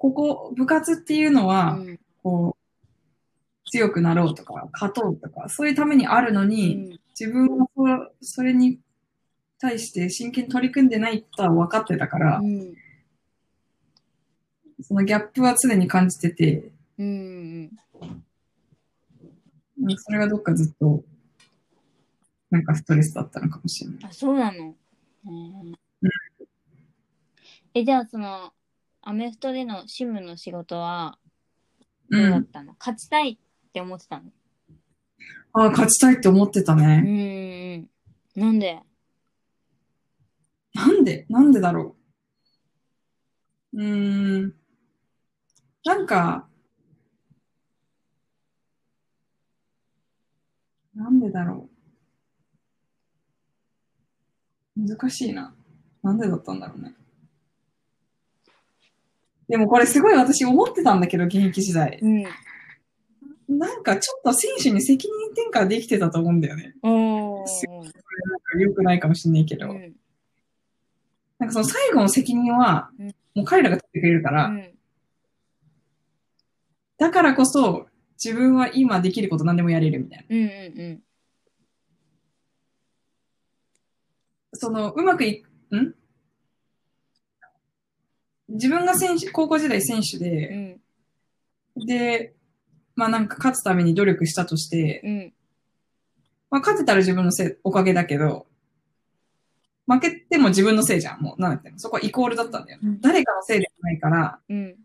B: ここ、部活っていうの
A: う
B: は、
A: ん。
B: こう、強くなろうとか、勝とうとか、そういうためにあるの
A: う
B: に、
A: ん。
B: 自分はそそれに対して真剣に取り組んでないことは分かってたから、
A: うん。
B: そのギャップは常に感じてて、
A: うん。
B: うんそれがどっかずっと、なんかストレスだったのかもしれない。
A: あ、そうなの。うんえ、じゃあその、アメフトでの趣味の仕事はどう
B: うん。
A: だったの、勝ちたいって思ってたの？
B: ああ、勝ちたいって思ってた
A: う
B: ね。
A: ん。なんで？
B: なんで？なんでだろう。うーん。なんか、なんでだろう。難しいな。なんでだったんだろうね。でもこれすごい私思ってたんだけど、現役時代。
A: うん。
B: なんかちょっと選手に責任転嫁できてたと思うんだよね。なんか良くないかもしれないけど。
A: うん。
B: なんかその最後の責任は
A: うん、
B: もう彼らが取ってくれるから、
A: うん。
B: だからこそ自分は今できること何でもやれるみたいな。
A: うんうん
B: その、うまくいく、ん？自分が選手、高校時代選手
A: う
B: で、
A: ん。
B: で、まあなんか勝つために努力したとして、
A: うん。
B: まあ勝てたら自分のせい、おかげだけど、負けても自分のせいじゃん。もう、なんだってんのそこはイコールだったんだよ。
A: うん
B: 誰かのせいではないから、
A: うん。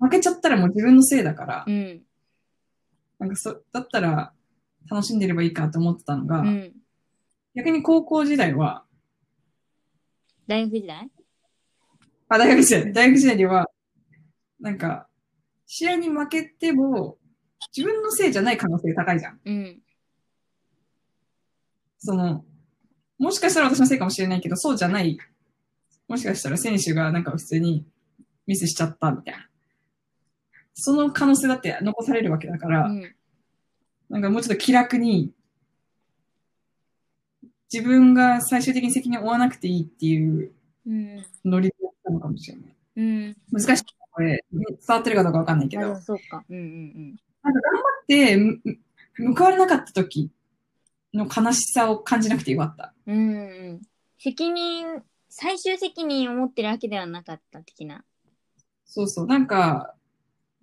B: 負けちゃったらもう自分のせいだから、
A: うん。
B: なんかそ、だったら楽しんでればいいかと思ってたのが、
A: うん。
B: 逆に高校時代は、
A: 大学時代？
B: あ、大学時代、大学時代では、なんか、試合に負けても、自分のせいじゃない可能性が高いじゃん。
A: うん。
B: その、もしかしたら私のせいかもしれないけど、そうじゃない。もしかしたら選手がなんか普通にミスしちゃったみたいな。その可能性だって残されるわけだから、
A: うん。
B: なんかもうちょっと気楽に、自分が最終的に責任を負わなくていいっていう
A: うん。
B: ノリたのかもしれない。
A: うん。
B: 難しい。これ、伝わってるかどうかわかんないけ
A: あ、
B: ど。
A: そうか。うんうん
B: なんか頑張って、む報われなかった時の悲しさを感じなくてよかった。
A: うん。うんうん。責任、最終責任を持ってるわけではなかった的な。
B: そうそう。なんか、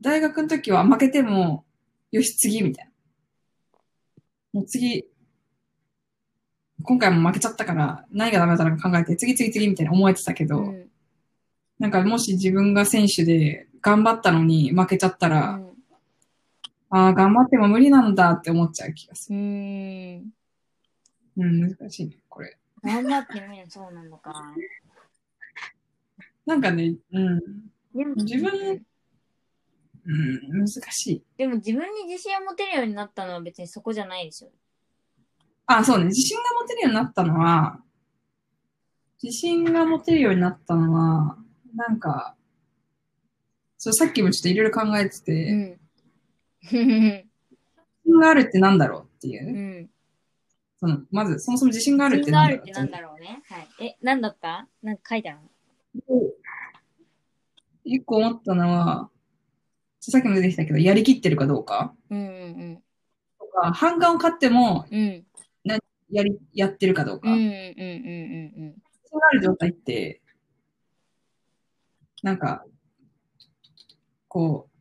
B: 大学の時は負けても、よし、次、みたいな。もう次、今回も負けちゃったから、何がダメだったのか考えて、次、次、次、みたいな思えてたけど、
A: うん。
B: なんかもし自分が選手で頑張ったのに負けちゃったら、ああ、頑張っても無理なんだって思っちゃう気がす
A: う
B: る。
A: ん。
B: うん、難しいね、これ。
A: 頑張ってみるそうなのか。
B: なんかね、うん、
A: でも
B: 自分うん、難しい。
A: でも自分に自信を持てるようになったのは別にそこじゃないでしょ。
B: あ、そうね。自信が持てるようになったのは、自信が持てるようになったのは、なんか、そう、さっきもちょっといろいろ考えてて、
A: うん。
B: 自信があるってなんだろうっていうう、
A: ん。
B: その、まず、そもそも自信があるってなんだろう
A: あるってなんだろうね。はい。え、なんだった？なんか書いてある
B: 一個思ったのは、さっきも出てきたけど、やりきってるかどうか
A: うんうん
B: とか、反感を買っても、
A: うん。うん。
B: やり、やってるかどうか。
A: うんうんうん
B: 自
A: うん
B: 信がある状態って、なんか、こう、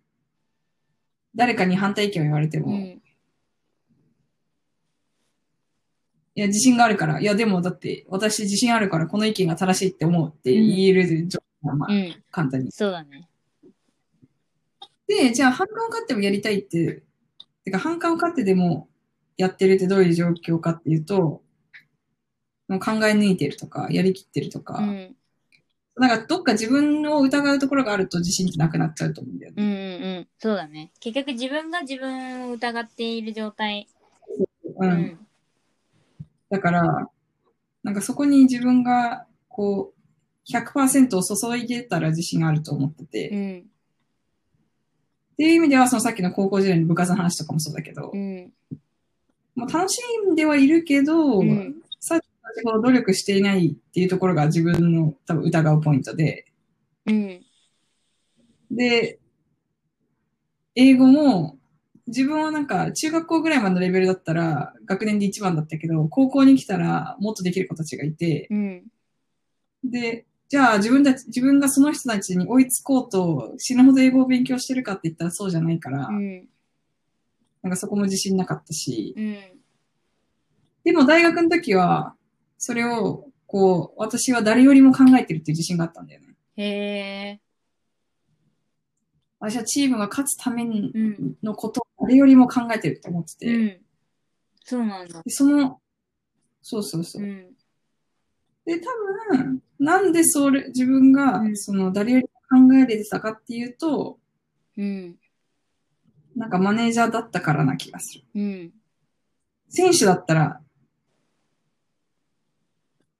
B: 誰かに反対意見を言われても、
A: うん。う
B: い
A: ん。
B: や、自信があるから、いや、でもだって、私自信あるからこの意見が正しいって思うって言える状態が、まあ、
A: うん。
B: 簡単に。
A: そうだね。
B: で、じゃあ反感を買ってもやりたいって、てか反感を買ってでもやってるってどういう状況かっていうと、もう考え抜いてるとか、やりきってるとか、
A: うん。
B: なんかどっか自分を疑うところがあると自信ってなくなっちゃうと思うんだよね。
A: うんうんうん。そうだね。結局自分が自分を疑っている状態。
B: う。
A: うんん。
B: だから、なんかそこに自分が、こう、100%を注いでたら自信があると思ってて、っ
A: うん。
B: ていう意味では、そのさっきの高校時代の部活の話とかもそうだけど
A: う、ん。
B: もう楽しんではいるけど、
A: うん
B: さっきほど努力していないっていうところが自分の多分疑うポイントで、
A: うん。
B: で、英語も、自分はなんか中学校ぐらいまでのレベルだったら学年で一番だったけど、高校に来たらもっとできる子たちがいて、
A: うん。
B: で、じゃあ自分たち、自分がその人たちに追いつこうと死ぬほど英語を勉強してるかって言ったらそうじゃないから、
A: うん。
B: なんかそこも自信なかったし、
A: うん。
B: でも大学の時は、それを、こう、私は誰よりも考えてるっていう自信があったんだよね。
A: へえ。
B: 私はチームが勝つため
A: うん。
B: のことを誰よりも考えてるって思ってて、
A: うん。そうなんだ。
B: でその、そうそうそうう。
A: ん。
B: で、多分、なんでそれ、自分が
A: う、ん
B: その、誰よりも考えれてたかっていうと、
A: うん。
B: なんかマネージャーだったからな気がする。
A: うん。
B: 選手だったら、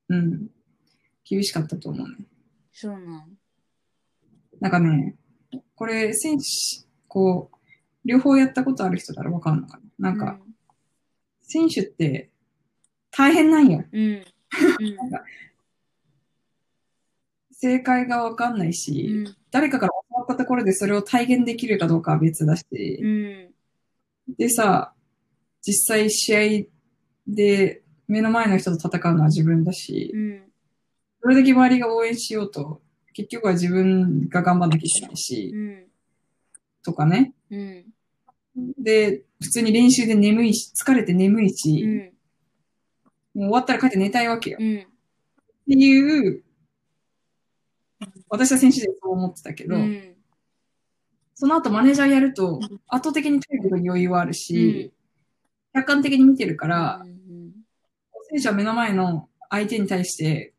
B: うん、厳しかったと思うね。
A: そうなん。
B: なんかね、これ選手、こう、両方やったことある人ならわかんのかな。なんか、選手って大変なんよ。
A: うん。うん。
B: 正解がわかんないし、
A: うん。
B: 誰かから教わったところでそれを体現できるかどうかは別だし、
A: うん。
B: でさ、実際試合で目の前の人と戦うのは自分だし、
A: うん。
B: それだけ周りが応援しようと、結局は自分が頑張んなきゃいけないし、
A: うん。
B: とかね。
A: うん。
B: で、普通に練習で眠いし、疲れて眠いし、
A: うん。
B: もう終わったら帰って寝たいわけよ。っ
A: うん。
B: ていう、私は選手でそう思ってたけど、
A: うん。
B: その後マネージャーやると、圧倒的に体力に余裕はあるし、客観的に見てるから、
A: うん。
B: 選手は目の前の相手に対して、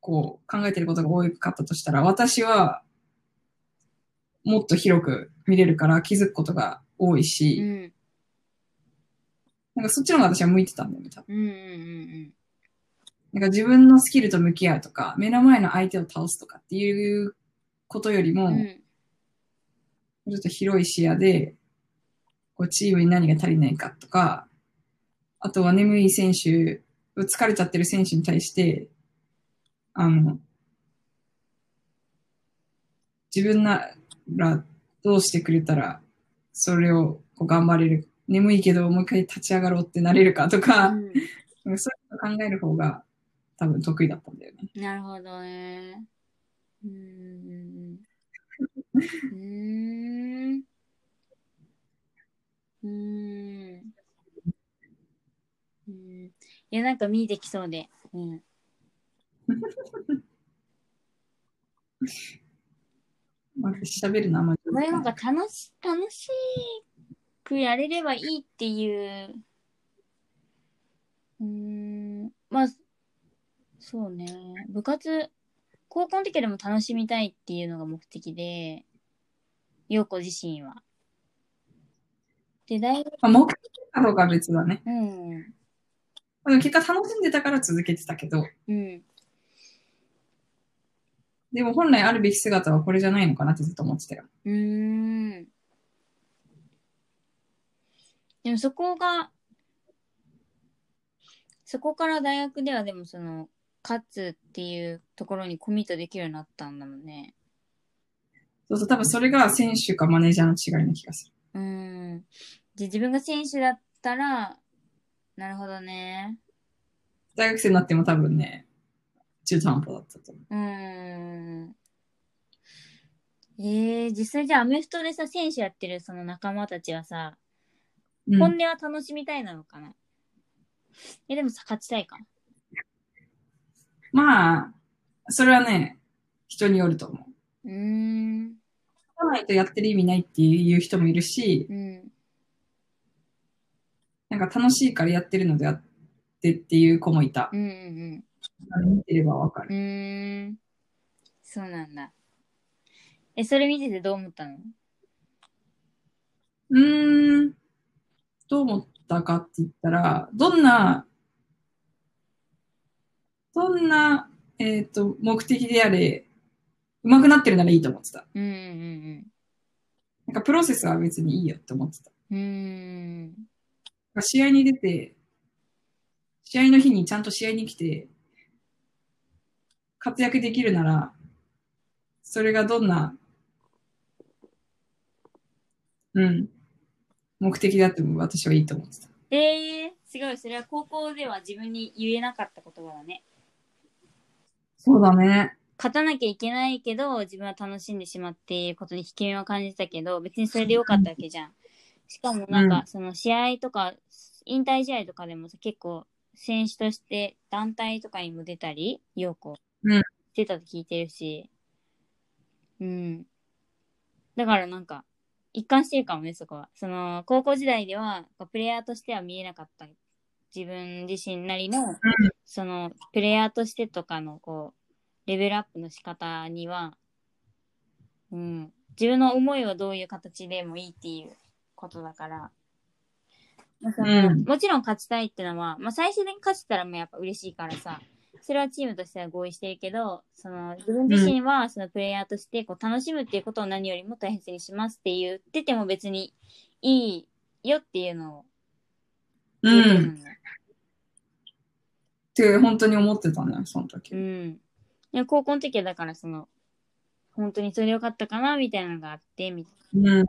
B: こう、考えてることが多かったとしたら、私は、もっと広く見れるから気づくことが多いし、
A: うん。
B: なんかそっちの方が私は向いてたんだよね、多分。
A: うん。うん。
B: なんか自分のスキルと向き合うとか、目の前の相手を倒すとかっていうことよりも、
A: うん。
B: ちょっと広い視野で、こうチームに何が足りないかとか、あとは眠い選手、疲れちゃってる選手に対して、あの、自分ならどうしてくれたら、それをこう頑張れる。眠いけどもう一回立ち上がろうってなれるかとか、そういうの考える方が多分得意だったんだよね。
A: なるほどね。うん。うん。うん。うん。いや、なんか見えてきそうで。うん。
B: まあ、喋るのあんまり
A: これなんか楽し、楽しくやれればいいっていう。うーん。まあ、そうね。部活、高校の時でも楽しみたいっていうのが目的で、陽子自身は。で、大学、
B: まあ、目的かどうかは別だね。
A: うん。
B: でも結果楽しんでたから続けてたけど、
A: うん。
B: でも本来あるべき姿はこれじゃないのかなってずっと思ってたよ。
A: うーん。でもそこが、そこから大学ではでもその、勝つっていうところにコミットできるようになったんだもんね。
B: そうそう、多分それが選手かマネージャーの違いな気がする。
A: うーん。で、自分が選手だったら、なるほどね。
B: 大学生になっても多分ね、中途半端だったと思う。
A: うーん。えー、実際じゃあアメフトでさ、選手やってるその仲間たちはさ、
B: うん
A: 本音は楽しみたいなのかな？え、でもさ、勝ちたいか？
B: まあ、それはね、人によると思う。
A: うーん。
B: 勝たないとやってる意味ないっていう人もいるし、
A: うん。
B: なんか楽しいからやってるのであってっていう子もいた。
A: うんうん
B: 見てればわか
A: うん。う
B: る。
A: ーん。そうなんだ。え、それ見ててどう思ったの？
B: うーん、どう思ったかって言ったら、どんな、どんな、えっ、と、目的であれ、上手くなってるならいいと思ってた。
A: うんうん
B: なんかプロセスは別にいいよって思ってた。
A: うん。
B: 試合に出て、試合の日にちゃんと試合に来て、活躍できるなら、それがどんな、うん、目的であっても私はいいと思ってた。
A: えー、すごい。それは高校では自分に言えなかった言葉だね。
B: そうだね。
A: 勝たなきゃいけないけど、自分は楽しんでしまっていることに引け目を感じたけど、別にそれでよかったわけじゃん。しかもなんか、
B: うん。
A: その試合とか、引退試合とかでもさ、結構、選手として団体とかにも出たり、陽子、
B: うん。
A: 出たと聞いてるし、うん。だからなんか、一貫してるかもね、そこは。その、高校時代では、プレイヤーとしては見えなかった。自分自身なりの、その、プレイヤーとしてとかの、こう、レベルアップの仕方には、うん、自分の思いはどういう形でもいいっていうことだから。まあその
B: うん
A: もちろん勝ちたいってのは、まあ、最終的に勝ちたらもうやっぱ嬉しいからさ、それはチームとしては合意してるけど、その自分自身はそのプレイヤーとしてこう楽しむっていうことを何よりも大切にしますって言ってても別にいいよっていうのを
B: う
A: 言うと思
B: ん。って本当に思ってたね、その時。
A: うん。いや高校の時はだからその、本当にそれでよかったかなみたいなのがあって、みたい
B: うん。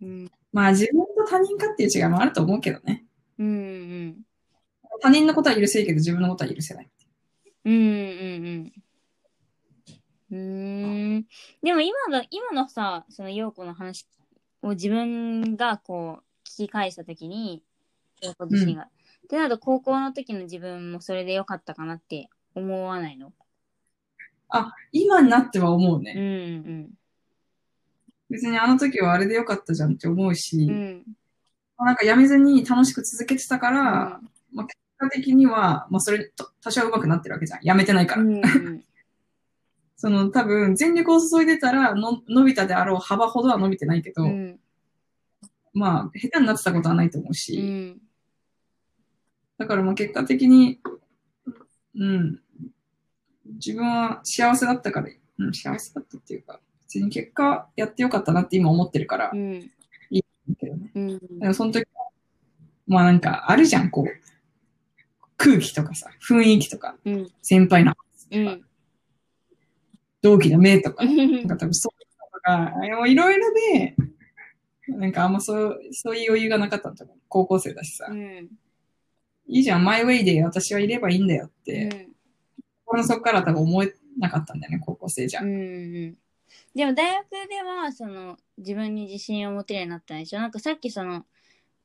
A: な。うん。
B: まあ自分と他人かっていう違いもあると思うけどね。
A: うんうん
B: 他人のことは許せるけど自分のことは許せない。
A: うん。うんうんうん。でも今の、今のさ、その陽子の話を自分がこう、聞き返した時に、陽子自身が。ってなると高校の時の自分もそれでよかったかなって思わないの？
B: あ、今になっては思う
A: うん
B: ね。別にあの時はあれでよかったじゃんって思うし、
A: うん。うん。
B: なんかやめずに楽しく続けてたから、まあ、結果的には、まあそれと多少上手くなってるわけじゃん。やめてないから。
A: うんうん。
B: その多分全力を注いでたらの伸びたであろう幅ほどは伸びてないけど、
A: うん。
B: まあ下手になってたことはないと思うし、
A: うん。
B: だからまあ結果的に、うん、自分は幸せだったから、うん、幸せだったっていうか、別に結果やってよかったなって今思ってるから、い
A: うん。
B: いけどね。
A: うん。
B: だからその時は、まあなんかあるじゃん、こう、空気とかさ、雰囲気とか、
A: うん。
B: 先輩の話とか、
A: うん。
B: 同期の目とか、
A: う
B: なん
A: ん
B: か多分そういうのとか、いろいろで、なんかあんまそう、そういう余裕がなかったんだと思う。高校生だしさ。
A: うん。
B: いいじゃん、マイウェイで私はいればいいんだよって、そこから多分思えなかったんだよね、高校生じゃ。
A: うんうんでも大学ではその自分に自信を持てるようになったんでしょ？なんかさっきその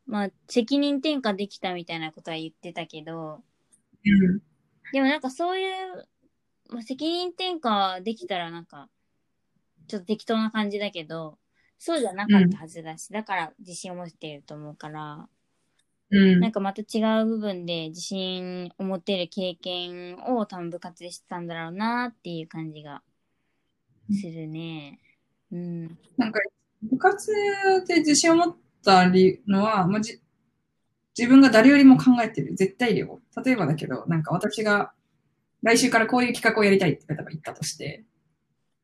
A: まあ責任転嫁できたみたいなことは言ってたけど
B: うん。
A: でもなんかそういう、まあ、責任転嫁できたらなんかちょっと適当な感じだけどそうじゃなかったはずだし、だから自信を持っていると思うから
B: うん
A: なん。かまた違う部分で自信を持てる経験を多分部活でしてたんだろうなっていう感じがするね。うん。
B: なんか、部活で自信を持った理のは、まあ、じ自分が誰よりも考えてる。絶対量。例えばだけど、なんか私が来週からこういう企画をやりたいって例えば言ったとして、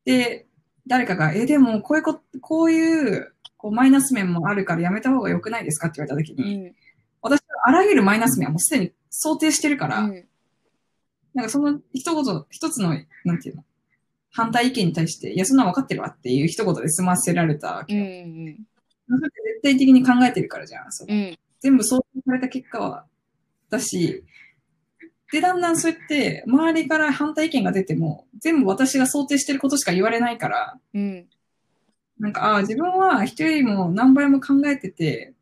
B: で、誰かが、え、でもこういうこ、こういう、こうマイナス面もあるからやめた方が良くないですかって言われたとき
A: う
B: に、
A: ん。
B: 私はあらゆるマイナス面はもうすでに想定してるから、
A: うん。
B: なんかその一言、一つの、なんていうの、反対意見に対して、いや、そんなの分かってるわっていう一言で済ませられたわけ
A: うん。
B: よ。
A: うん。
B: それって絶対的に考えてるからじゃん。そう
A: うん。
B: 全部想定された結果は、だし、で、だんだんそうやって、周りから反対意見が出ても、全部私が想定してることしか言われないから、
A: うん。
B: なんか、ああ、自分は人よりも何倍も考えてて、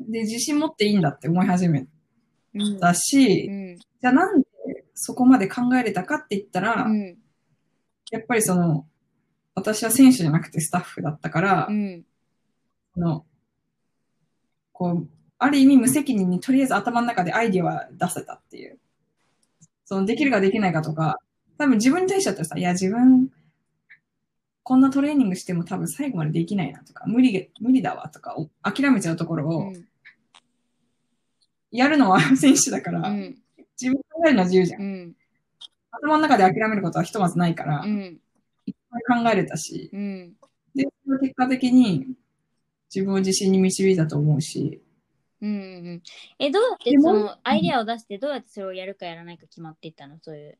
B: で、自信持っていいんだって思い始め
A: うん。
B: たし、
A: うん。
B: じゃあなんでそこまで考えれたかって言ったら、
A: うん。
B: やっぱりその、私は選手じゃなくてスタッフだったから、
A: うん。
B: その、こう、ある意味無責任にとりあえず頭の中でアイディアは出せたっていう。その、できるかできないかとか、多分自分に対してだったらさ、いや自分、こんなトレーニングしても多分最後までできないなとか、無理、無理だわとか、お諦めちゃうところを、
A: うん。
B: やるのは 選手だから、
A: うん。
B: 自分で考えるのは自由じゃん。
A: うん。
B: 頭の中で諦めることはひとまずないから、
A: うん。
B: いっぱい考えれたし、
A: うん。
B: で、結果的に自分を自信に導いたと思うし、
A: うん。え、どうやってそのアイデアを出してどうやってそれをやるかやらないか決まっていったの？そういう。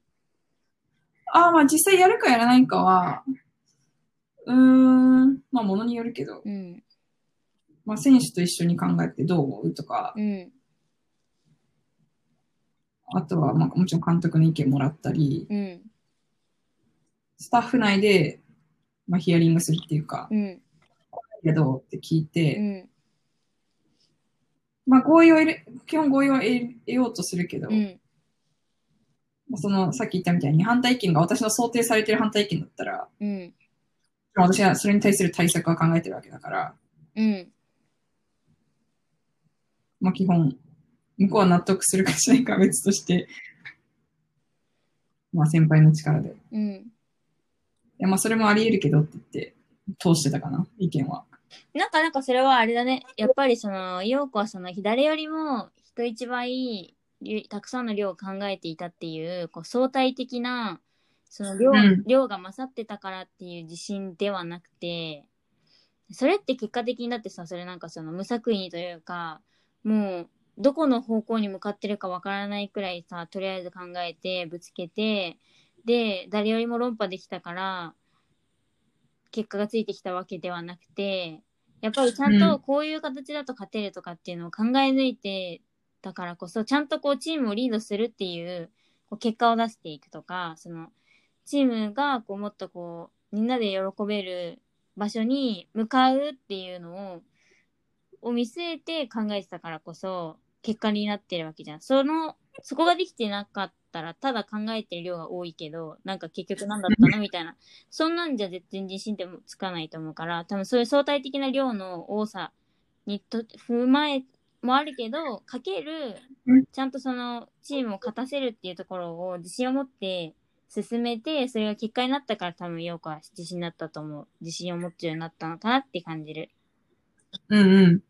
B: ああ、まあ実際やるかやらないかは、うーん、まあものによるけど、
A: うん。
B: まあ選手と一緒に考えてどう思うとか、
A: うん。
B: あとはまあもちろん監督の意見もらったり、
A: うん。
B: スタッフ内で、まあヒアリングするっていうか、
A: うん。
B: いやどうって聞いうて、
A: ん。
B: まあ合意を得る、基本合意を得得ようとするけど、
A: うん。
B: まあそのさっき言ったみたいに反対意見が私の想定されてる反対意見だったら、
A: うん。
B: まあ私はそれに対する対策は考えてるわけだから、
A: うん。
B: まあ基本、向こうは納得するかしないかは別として、まあ先輩の力で
A: うん。
B: や、まあそれもあり得るけどって言って、通してたかな、意見は。
A: なんかなんかそれはあれだね。やっぱりその、陽子はその、誰よりも人一倍、りたくさんの量を考えていたっていう、こう相対的な、その量,、
B: うん
A: 量が勝ってたからっていう自信ではなくて、それって結果的にだってさ、それなんかその無作為にというか、もう、どこの方向に向かってるかわからないくらいさ、とりあえず考えて、ぶつけて、で、誰よりも論破できたから、結果がついてきたわけではなくて、やっぱりちゃん
B: うん。
A: とこういう形だと勝てるとかっていうのを考え抜いてたからこそ、ちゃんとこうチームをリードするっていうこう結果を出していくとか、そのチームがこうもっとこうみんなで喜べる場所に向かうっていうのをを見据えて考えてたからこそ結果になってるわけじゃん。その、そこができてなかったら、ただ考えてる量が多いけど、なんか結局何だったの？みたいな。そんなんじゃ絶対自信ってもつかないと思うから、多分そういう相対的な量の多さにと踏まえもあるけど、かける
B: うん、
A: ちゃんとそのチームを勝たせるっていうところを自信を持って進めて、それが結果になったから多分陽子は自信になったと思う。自信を持つようになったのかなって感じる。
B: うんうん。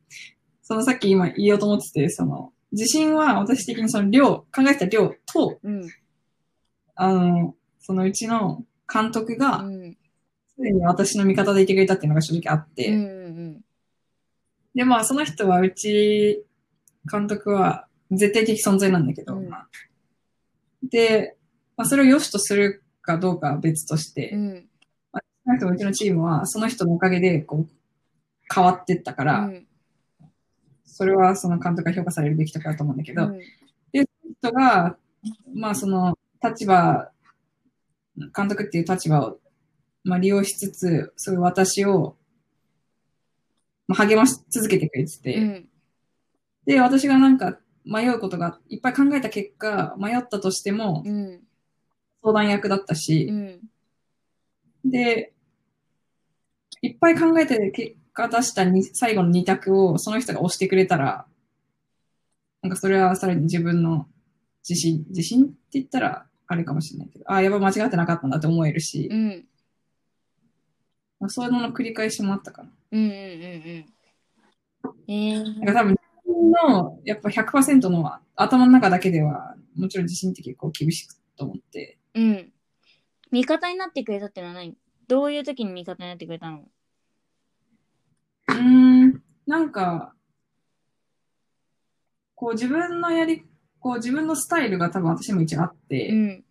B: そのさっき今言おうと思ってて、その、自信は私的にその量、考えてた量と、
A: うん。
B: あの、そのうちの監督
A: う
B: が、
A: ん。
B: すでに私の味方でいてくれたっていうのが正直あって、
A: うんうん
B: で、まあ、その人は、うち、監督は、絶対的存在なんだけど、
A: うん
B: まあで、まあ、それを良しとするかどうかは別として、
A: うん。うん。
B: その人もうちのチームは、その人のおかげで、こう、変わってったから、
A: うん
B: それはその監督が評価されるべきところだと思うんだけど、
A: うん
B: 人が、まあその立場、監督っていう立場を、まあ、利用しつつ、そういう私を、まあ、励まし続けてくれてて、
A: うん。
B: で、私がなんか迷うことがいっぱい考えた結果、迷ったとしても
A: うん。
B: 相談役だったし
A: う、ん。
B: で、いっぱい考えて結果出したに最後の2択をその人が押してくれたら、なんかそれはさらに自分の自信、自信って言ったらあれかもしれないけど、ああ、やばい間違ってなかったんだって思えるし
A: う、ん。
B: まあそういうのの繰り返しもあったかな。
A: うんうんうんうん。えー、
B: なんか多分、自分のやっぱ100%の頭の中だけでは、もちろん自信って結構厳しくと思って、
A: うん。味方になってくれたってのは何？どういう時に味方になってくれたの？
B: うん、なんか、こう自分のやり、こう自分のスタイルが多分私も一応あって、
A: うん。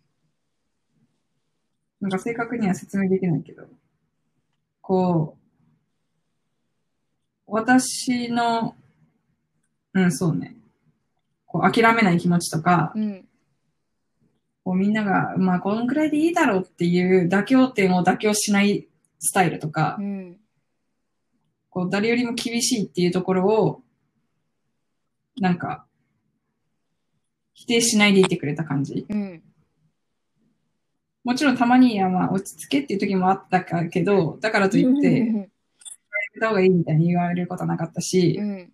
B: なんか正確には説明できないけど、こう、私の、うん、そうね、こう諦めない気持ちとか、
A: うん。
B: こうみんなが、まあこのくらいでいいだろうっていう妥協点を妥協しないスタイルとか
A: う、ん。
B: こう誰よりも厳しいっていうところを、なんか、否定しないでいてくれた感じ。
A: うん。
B: もちろんたまに、まあ落ち着けっていう時もあったかけど、だからといって、やめた方がいいみたいに言われることはなかったし、
A: うん。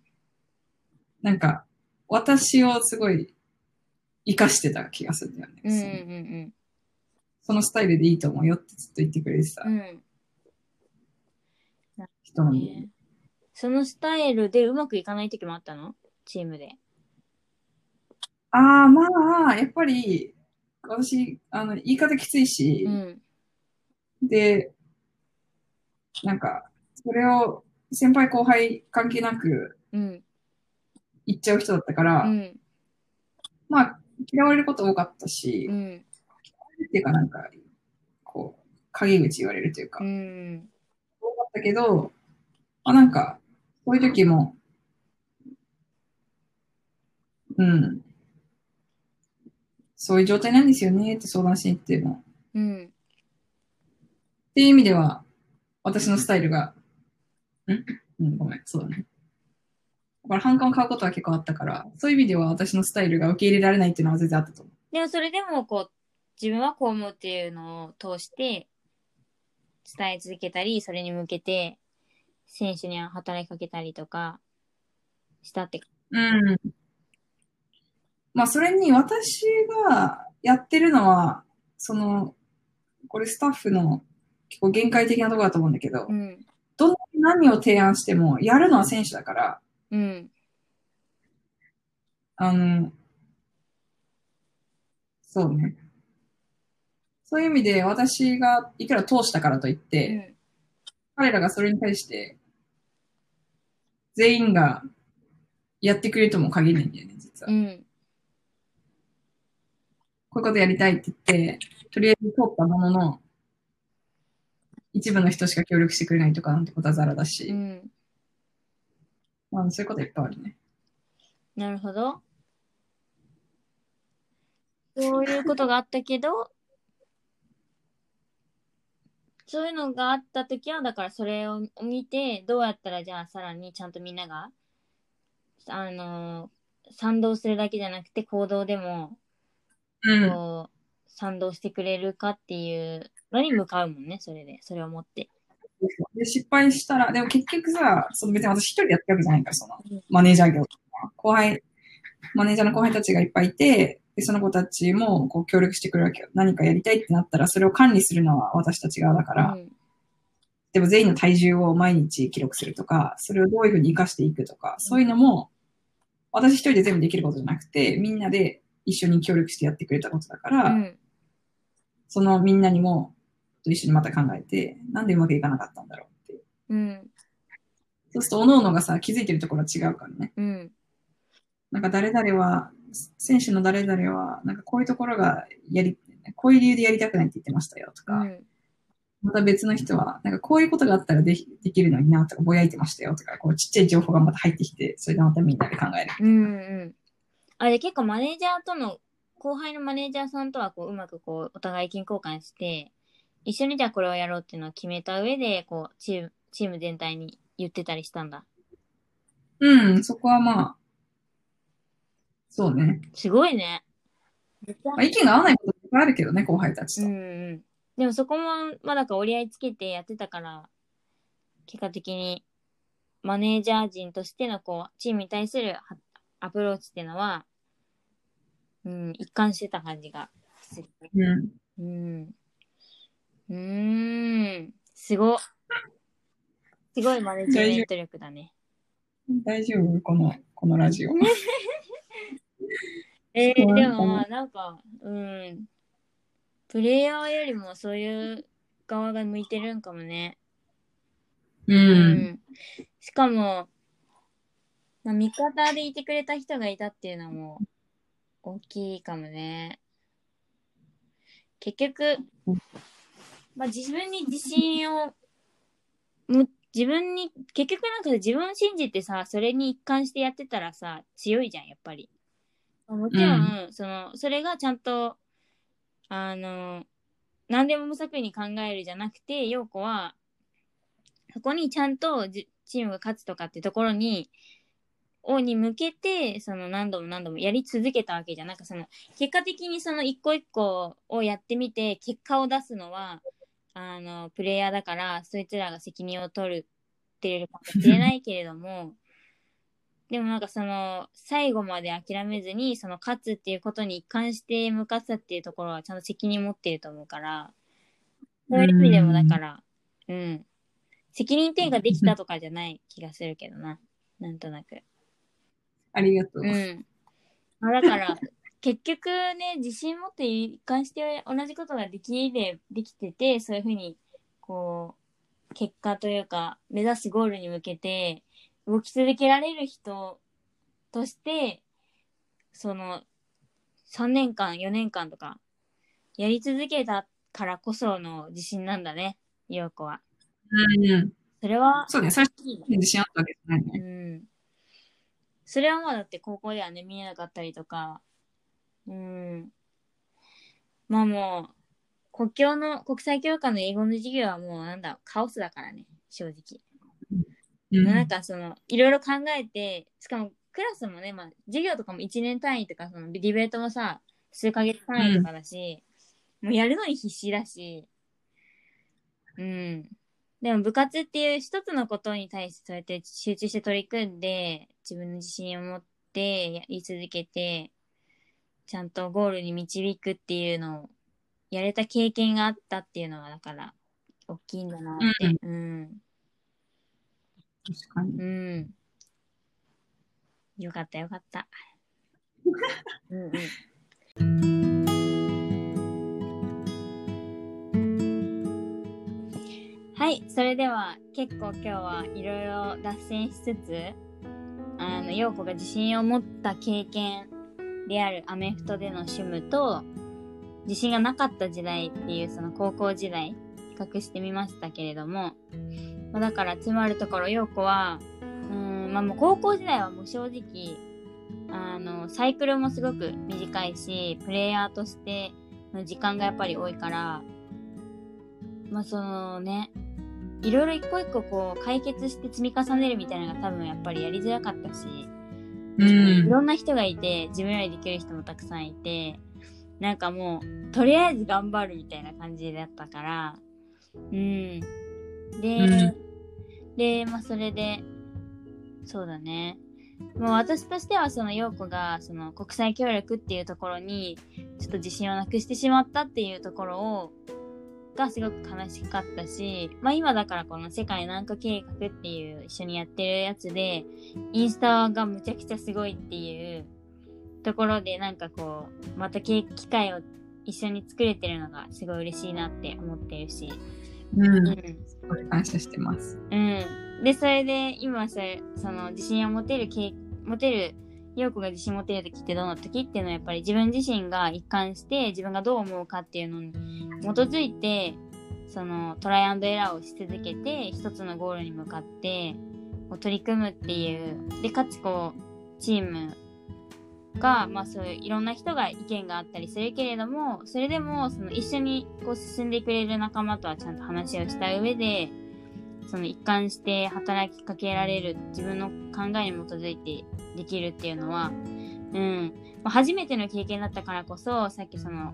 B: なんか、私をすごい活かしてた気がするんだよね。
A: うん。うん。
B: その
A: うん。
B: そのスタイルでいいと思うよってずっと言ってくれてた
A: うん。
B: 人なんだよね。
A: ねそのスタイルでうまくいかない時もあったの？チームで。
B: ああ、まあ、やっぱり、私、あの、言い方きついし、
A: うん。
B: で、なんか、それを先輩後輩関係なく
A: うん。
B: 言っちゃう人だったから、
A: うん。
B: まあ、嫌われること多かったし、
A: うん。
B: っていうかなんか、こう、陰口言われるというか、
A: うん。
B: 多かったけど、あ、なんか、そういう時も、うん、そういう状態なんですよねって相談しに行っても、
A: うん。
B: っていう意味では、私のスタイルが、ん？うん、ごめん、そうだね。だから反感を買うことは結構あったから、そういう意味では私のスタイルが受け入れられないっていうのは全然あったと思う。
A: でもそれでもこう、自分はこう思うっていうのを通して伝え続けたり、それに向けて選手には働きかけたりとかしたって。
B: うん。まあ、それに私がやってるのは、その、これスタッフの結構限界的なところだと思うんだけど、
A: うん。
B: どんなに何を提案しても、やるのは選手だから、
A: うん。
B: あの、そうね。そういう意味で、私がいくら通したからといっ
A: う
B: て、
A: ん。
B: 彼らがそれに対して、全員がやってくれるとも限らないんだよね、実は。
A: うん。
B: こういうことやりたいって言って、とりあえず通ったものの、一部の人しか協力してくれないとかなんてことはザラだし、
A: うん。
B: まあ、そういうこといっぱいあるね。
A: なるほど。そういうことがあったけど、そういうのがあったときは、だからそれを見て、どうやったらじゃあさらにちゃんとみんなが、あの賛同するだけじゃなくて行動でも、
B: うん。
A: こう、賛同してくれるかっていうのに向かうもんね、それで。それを持って。
B: で、失敗したら、でも結局さ、その別に私一人でやってるわけじゃないから、その
A: うん、
B: マネージャー業とか、後輩、マネージャーの後輩たちがいっぱいいて、で、その子たちもこう協力してくれるわけよ。何かやりたいってなったら、それを管理するのは私たち側だから、
A: うん
B: でも全員の体重を毎日記録するとか、それをどういうふうに活かしていくとか、そういうのも、私一人で全部できることじゃなくて、みんなで一緒に協力してやってくれたことだから、
A: うん。
B: そのみんなにもと一緒にまた考えて、なんでうまくいかなかったんだろうって。
A: うん。
B: そうすると、各々がさ、気づいてるところは違うからね。
A: うん。
B: なんか誰々は、選手の誰々は、なんかこういうところがやり、こういう理由でやりたくないって言ってましたよとか、
A: うん。
B: また別の人は、なんかこういうことがあったらできできるのになとか、ぼやいてましたよとか、こうちっちゃい情報がまた入ってきて、それでまたみんなで考える。
A: うんうん。あれ結構マネージャーとの、後輩のマネージャーさんとはこううまくこうお互い意見交換して、一緒にじゃあこれをやろうっていうのを決めた上で、こうチーム、チーム全体に言ってたりしたんだ。
B: うん、そこはまあ、そうね。
A: すごいね。
B: まあ、意見が合わないこといっぱいあるけどね、後輩たちと。
A: うんうん。でもそこも、まあだから折り合いつけてやってたから、結果的にマネージャー陣としてのこう、チームに対するはアプローチっていうのは、うん、一貫してた感じがするね。
B: うん。
A: うん。うーん。すご。すごいマネジメント力だね。
B: 大丈夫？この、このラジオ。
A: えー、
B: うん
A: でも、なんか、うん。プレイヤーよりもそういう側が向いてるんかもね。
B: う。。
A: うんしかも、まあ、味方でいてくれた人がいたっていうのも大きいかもね。結局
B: うん、
A: まあ、自分に自信をも自分に結局なんか自分を信じてさそれに一貫してやってたらさ強いじゃんやっぱり。もちろん、そのそれがちゃんとあの何でも無作為に考えるじゃなくて陽子はそこにちゃんとじチームが勝つとかってところに、をに向けて、その何度も何度もやり続けたわけじゃん。なんかその、結果的にその一個一個をやってみて、結果を出すのは、あの、プレイヤーだから、そいつらが責任を取るってるかもしれないけれども、でもなんかその、最後まで諦めずに、その勝つっていうことに一貫して向かったっていうところはちゃんと責任持ってると思うから、そういう意味でもだから、うん。責任転嫁できたとかじゃない気がするけどな。なんとなく。
B: ありがとう。
A: うん。まあだから、結局ね、自信持って一貫して同じことができれ、できてて、そういうふうに、こう、結果というか、目指すゴールに向けて、動き続けられる人として、その、3年間、4年間とか、やり続けたからこその自信なんだね、陽子は。
B: うん。
A: それは、
B: そうね、それ
A: いいね
B: 自信あったわけじゃないね。
A: うん。それはまあだって高校ではね、見えなかったりとか、うん。まあもう、国境の、国際教科の英語の授業はもうなんだ、カオスだからね、正直。
B: うん。
A: なんかその、いろいろ考えて、しかもクラスもね、まあ、授業とかも1年単位とか、そのディベートもさ、数ヶ月単位とかだし、もうやるのに必死だし、うん。でも部活っていう一つのことに対してそうやって集中して取り組んで、自分の自信を持ってやり続けて、ちゃんとゴールに導くっていうのをやれた経験があったっていうのは、だから、大きいんだなって。うん。
B: 確かに。
A: うん。よかったよかった。うんうん。はい、それでは結構今日はいろいろ脱線しつつ、あの、陽子が自信を持った経験であるアメフトでの趣味と、自信がなかった時代っていうその高校時代、比較してみましたけれども、まあだからつまるところ陽子は、うーん、まあもう高校時代はもう正直、あの、サイクルもすごく短いし、プレイヤーとしての時間がやっぱり多いから、まあそのね、いろいろ一個一個こう解決して積み重ねるみたいなのが多分やっぱりやりづらかったし、
B: う
A: い
B: ん。
A: ろんな人がいて、自分よりできる人もたくさんいて、なんかもう、とりあえず頑張るみたいな感じだったから、うん。で、
B: うん
A: で、まあそれで、そうだね。もう私としてはその陽子がその国際協力っていうところにちょっと自信をなくしてしまったっていうところをがすごく悲しかったし、まあ今だからこの世界南下計画っていう一緒にやってるやつで、インスタがむちゃくちゃすごいっていうところでなんかこう、また機会を一緒に作れてるのがすごい嬉しいなって思ってるし。
B: うん。感謝してます。
A: うん。で、それで今それ、その自信を持てるけ、持てる、陽子が自信持てる時ってどんな時っていうのはやっぱり自分自身が一貫して自分がどう思うかっていうのに基づいて、そのトライアンドエラーをし続けて一つのゴールに向かってこう取り組むっていう。で、かつこう、チームが、まあそういういろんな人が意見があったりするけれども、それでもその一緒にこう進んでくれる仲間とはちゃんと話をした上で、その一貫して働きかけられる自分の考えに基づいてできるっていうのは、うん。まあ初めての経験だったからこそ、さっきその、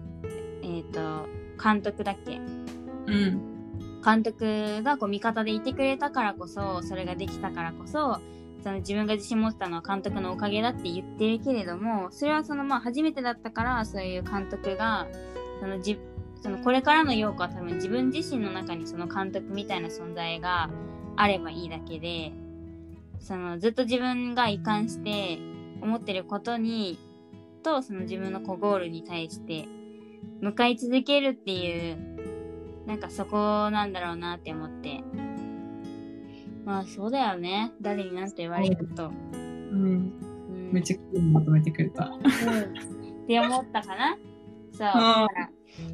A: えっ、と、監督だっけ？
B: うん。
A: 監督がこう味方でいてくれたからこそ、それができたからこそ、その自分が自信持ってたのは監督のおかげだって言ってるけれども、それはそのまあ初めてだったから、そういう監督が、そのじ、そのこれからの陽子は多分自分自身の中にその監督みたいな存在があればいいだけで、そのずっと自分が一貫して思ってることに、とその自分のこうゴールに対して向かい続けるっていう、なんかそこなんだろうなって思って。まあそうだよね。誰になんと言われると。
B: うん。
A: うん、
B: めっちゃ綺麗にまとめてくれた。
A: うんって思ったかな？そう。だから、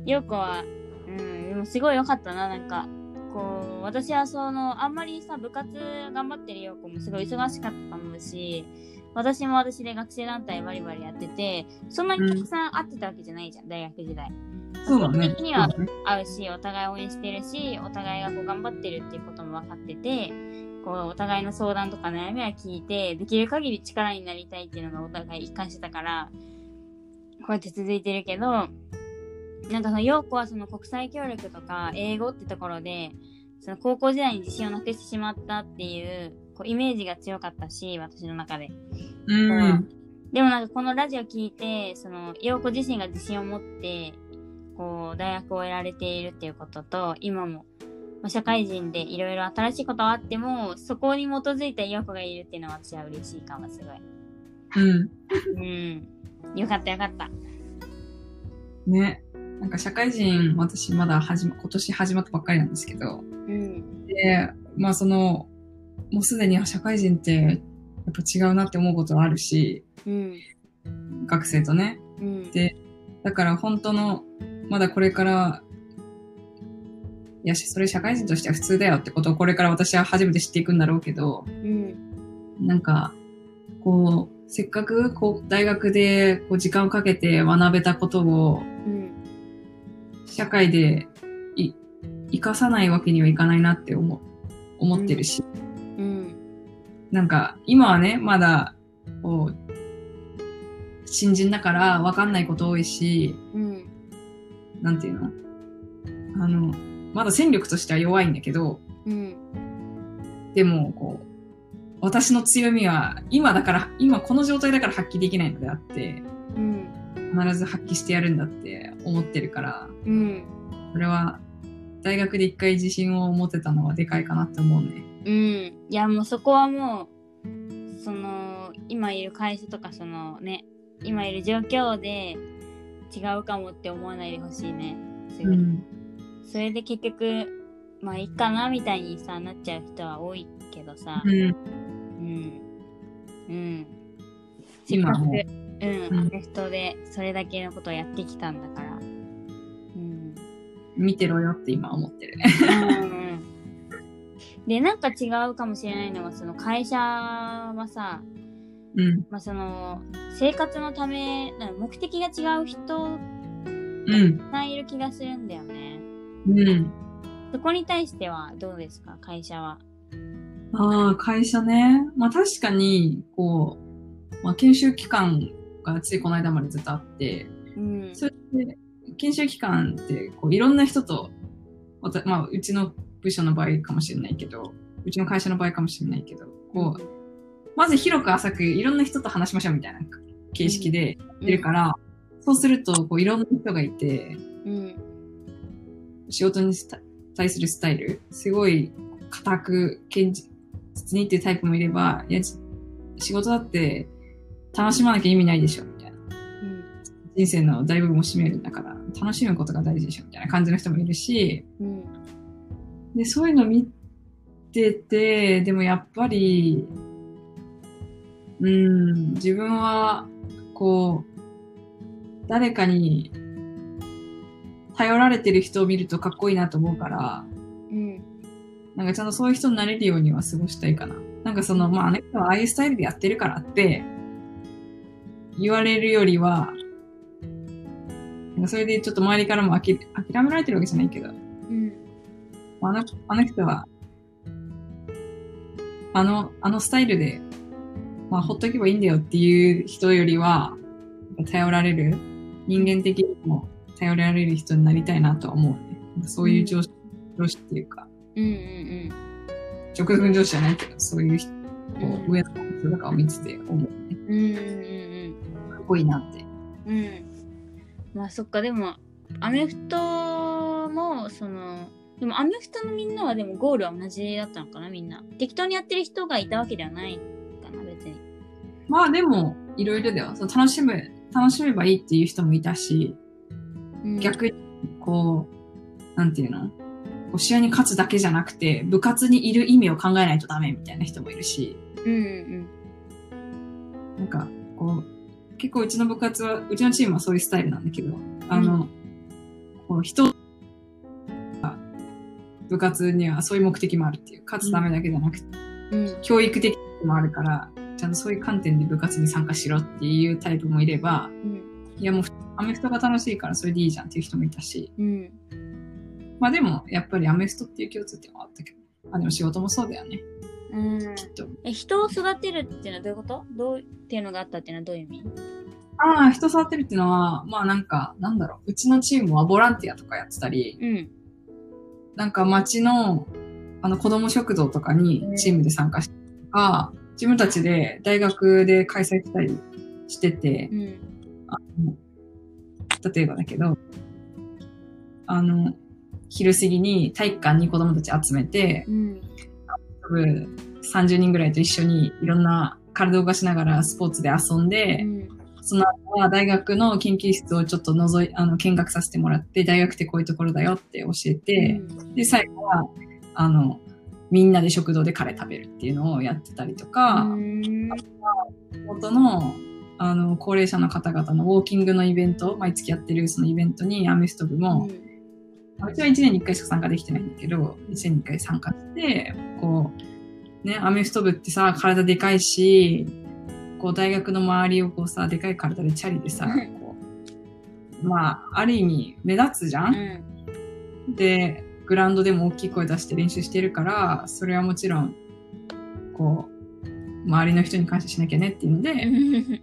A: 陽子は、うん、でもすごい良かったな、なんか。こう、私はその、あんまりさ、部活頑張ってる陽子もすごい忙しかったと思うし、私も私で学生団体バリバリやってて、そんなにたくさん会ってたわけじゃないじゃん、大学時代。
B: そうだね。
A: 的には会うし、お互い応援してるし、お互いがこう頑張ってるっていうことも分かってて、こうお互いの相談とか悩みは聞いて、できる限り力になりたいっていうのがお互い一貫してたから、こうやって続いてるけど、なんかその、陽子はその国際協力とか英語ってところで、その高校時代に自信をなくしてしまったっていう、こうイメージが強かったし、私の中で。
B: うん。
A: でもなんかこのラジオ聞いて、その、陽子自身が自信を持って、こう、大学を得られているっていうことと、今も、まあ、社会人でいろいろ新しいことはあっても、そこに基づいた陽子がいるっていうのは私は嬉しいかも、すごい。
B: うん。
A: うん。よかったよかった。
B: ね。なんか社会人、私まだ始ま、今年始まったばっかりなんですけど、
A: うん。
B: で、まあその、もうすでに社会人ってやっぱ違うなって思うことはあるし、
A: うん。
B: 学生とね。
A: うん。
B: でだから本当の、まだこれから、いや、それ社会人としては普通だよってことをこれから私は初めて知っていくんだろうけど、
A: うん。
B: なんか、こう、せっかくこう大学でこう時間をかけて学べたことを
A: うん。
B: 社会でい生かさないわけにはいかないなって思う思ってるし、
A: うん。
B: なんか今はね、まだこう、新人だから分かんないこと多いし、
A: うん。
B: なんていうの？あの、まだ戦力としては弱いんだけど、
A: うん。
B: でも、こう、私の強みは、今だから、今この状態だから発揮できないのであって、
A: うん。
B: 必ず発揮してやるんだって思ってるから、
A: うん。
B: それは、大学で一回自信を持てたのはでかいかなって思うね。
A: うん。いや、もうそこはもう、その、今いる会社とか、そのね、今いる状況で違うかもって思わないでほしいね。すぐに
B: うん。
A: それで結局、まあいいかなみたいにさ、なっちゃう人は多いけどさ。
B: うん。
A: うん。うん。せっかく、うん、
B: うん
A: アメフトでそれだけのことをやってきたんだから。うん。
B: 見てろよって今思ってる。
A: うんで、なんか違うかもしれないのは、その会社はさ、
B: うん。
A: まあその、生活のため、目的が違う人
B: うん。
A: がいる気がするんだよね。
B: うん。
A: そこに対してはどうですか、会社は。
B: ああ、会社ね。まあ確かに、こう、まあ研修期間がついこの間までずっとあって、
A: うん。
B: それで、研修期間って、こう、いろんな人と、まあ、うちの部署の場合かもしれないけど、うちの会社の場合かもしれないけど、こう、まず広く浅くいろんな人と話しましょうみたいな形式でやってるから、そうすると、こう、いろんな人がいて、
A: うん。
B: 仕事に対するスタイル、すごい固く、堅実にっていうタイプもいれば、いや、じ仕事だって楽しまなきゃ意味ないでしょ、みたいな。
A: うん。
B: 人生の大部分を占めるんだから、楽しむことが大事でしょ、みたいな感じの人もいるし、
A: うん。
B: で、そういうの見てて、でもやっぱり、うん、自分は、こう、誰かに頼られてる人を見るとかっこいいなと思うから、
A: うん。
B: なんかちゃんとそういう人になれるようには過ごしたいかな。なんかその、まあ、あの人はああいうスタイルでやってるからって、言われるよりは、なんかそれでちょっと周りからもあき諦められてるわけじゃないけど、
A: うん。
B: あの、あの人は、あの、あのスタイルで、まあ、ほっとけばいいんだよっていう人よりは、頼られる、人間的にも頼られる人になりたいなとは思うね。そういう上司、上司っていうか、
A: うん。うん。
B: 直属上司じゃないけど、そういう人、こ
A: うん
B: う上の人とかを見てて思うね。
A: うん。うん。うん。
B: かっこいいなって。
A: うん。まあそっか、でも、アメフトも、その、でもアメフトのみんなはでもゴールは同じだったのかな、みんな。適当にやってる人がいたわけではないかな、別に。
B: まあでも、いろいろだよ。そう楽しむ、楽しめばいいっていう人もいたし、
A: うん、
B: 逆に、こう、なんていうの？こう試合に勝つだけじゃなくて、部活にいる意味を考えないとダメみたいな人もいるし、
A: うんうん
B: なんか、こう、結構うちの部活は、うちのチームはそういうスタイルなんだけど、あの、こう、人が部活にはそういう目的もあるっていう、勝つためだけじゃなくて、
A: うん。うん。
B: 教育的もあるから、ちゃんとそういう観点で部活に参加しろっていうタイプもいれば、
A: うん。
B: いやもうアメフトが楽しいからそれでいいじゃんっていう人もいたし、
A: うん。
B: まあでもやっぱりアメフトっていう共通点はあったけど、あ、でも仕事もそうだよね、
A: うん。
B: きっと。
A: え、人を育てるっていうのはどういうこと？どうっていうのがあったっていうのはどういう意味？
B: ああ、人触ってるっていうのは、まあなんか、なんだろう、うちのチームはボランティアとかやってたり、
A: うん。
B: なんか町の、あの子供食堂とかにチームで参加したりとか、自分たちで大学で開催したりしてて
A: う、ん。
B: あの例えばだけど、あの、昼過ぎに体育館に子供たち集めて、
A: うん。
B: 多分30人ぐらいと一緒にいろんな体を動かしながらスポーツで遊んで、
A: うん。
B: その後は大学の研究室をちょっと覗い、あの、見学させてもらって、大学ってこういうところだよって教えて、で、最後は、あの、みんなで食堂でカレー食べるっていうのをやってたりとか、
A: うん。
B: 元の、あの、高齢者の方々のウォーキングのイベント、毎月やってるそのイベントにアメフト部も、うちは1年に1回しか参加できてないんだけど、1年に1回参加して、こう、ね、アメフト部ってさ、体でかいし、こう、大学の周りをこうさ、でかい体でチャリでさ、こう、まあ、ある意味目立つじゃ
A: うん。ん。
B: で、グラウンドでも大きい声出して練習してるから、それはもちろん、こう、周りの人に感謝しなきゃねっていうので、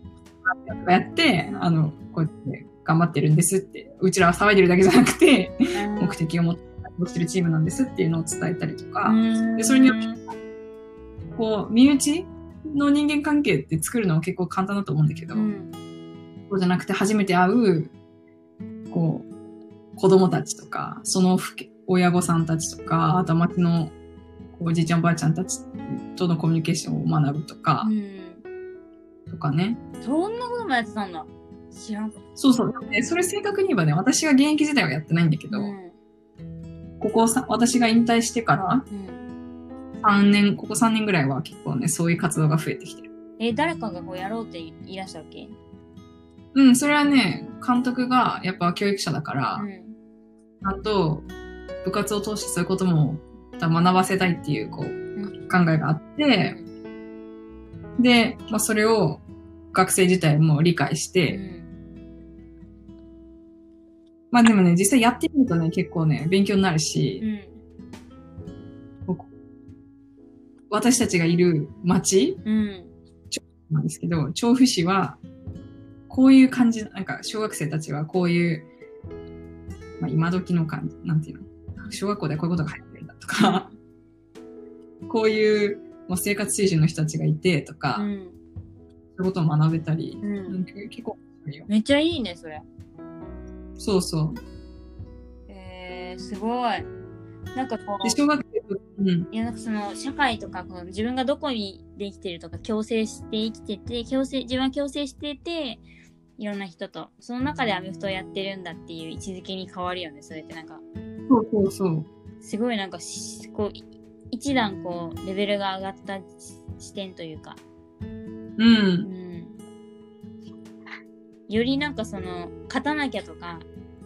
B: やって、あの、こうやって頑張ってるんですって、うちらは騒いでるだけじゃなくて、目的を持って活動してるチームなんですっていうのを伝えたりとか、でそれによってこう、身内の人間関係って作るのは結構簡単だと思うんだけど、
A: うん。
B: そうじゃなくて初めて会う、こう、子供たちとか、その親御さんたちとか、あと町のおじいちゃんおばあちゃんたちとのコミュニケーションを学ぶとか、
A: うん。
B: とかね。
A: そんなこともやってたんだ。知らんかっ
B: そうそう。でそれ正確に言えばね、私が現役時代はやってないんだけ
A: た。
B: ど、
A: うん。
B: ここさ、私が引退してから
A: うん。
B: 3年、ここ3年ぐらいは結構ね、そういう活動が増えてきてる。
A: え、誰かがこうやろうって言い出したっけ？
B: うん、それはね、監督がやっぱ教育者だから、
A: うん。
B: ちゃんと部活を通してそういうことも学ばせたいっていうこう
A: うん
B: 考えがあって、で、まあ、それを学生自体も理解し
A: う
B: て、
A: ん。
B: まあでもね、実際やってみるとね、結構ね、勉強になるし、
A: うん。
B: 私たちがいる町
A: うん。
B: なんですけど、調布市は、こういう感じ、なんか小学生たちはこういう、まあ今時の感じ、なんていうの？小学校でこういうことが入ってるんだとか、こういうもう生活水準の人たちがいてとか、
A: うん。
B: そういうことを学べたり、
A: うん
B: うん結構。
A: めっちゃいいね、それ。
B: そうそう。
A: えー、すごい。なんかこ
B: で、
A: う、
B: 小学生と、うん、
A: いやなんかその社会とかこう自分がどこにで生きてるとか共生して生きてて共生自分は共生してていろんな人とその中でアメフトをやってるんだっていう位置づけに変わるよねそれってなんか
B: そうそうそう。
A: すごいなんかしこうい一段こうレベルが上がったし視点というか、
B: う。
A: うん。ん、よりなんかその勝たなきゃとか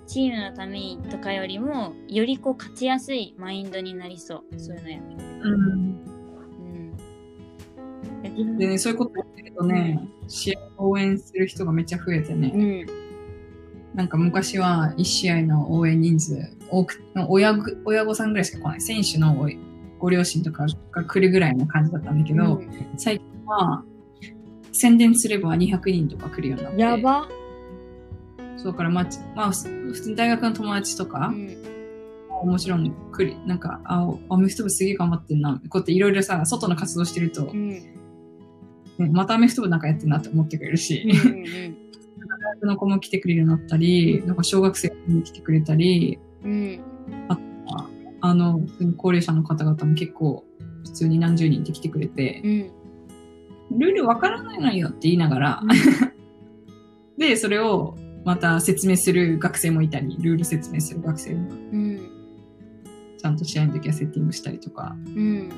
A: チームのためにとかよりもよりこう勝ちやすいマインドになりそう。そういうのや。
B: うん。
A: うん。
B: でね、そういうことやってるとね、試合を応援する人がめっちゃ増えてね、
A: うん。
B: なんか昔は1試合の応援人数多く、親ぐ親御さんぐらいしか来ない。選手のご両親とかが来るぐらいの感じだったんだけど、
A: うん
B: 最近は宣伝すれば200人とか来るようになって。
A: やば。
B: そうから、まあ、まあ、普通に大学の友達とか
A: う、ん。
B: もちろん来る、なんか、あ、アメフト部すげえ頑張ってんな。こうやっていろいろさ、外の活動してると
A: う、ん。
B: ねまたアメフト部なんかやってんなって思ってくれるし、
A: うんうん
B: 大学の子も来てくれるようになったり、なんか小学生に来てくれたり、
A: うん。
B: あの、高齢者の方々も結構、普通に何十人って来てくれて
A: う、ん。
B: ルールわからないのよって言いながら、で、それをまた説明する学生もいたり、ルール説明する学生も、
A: うん。
B: ちゃんと試合の時はセッティングしたりとか、
A: うん。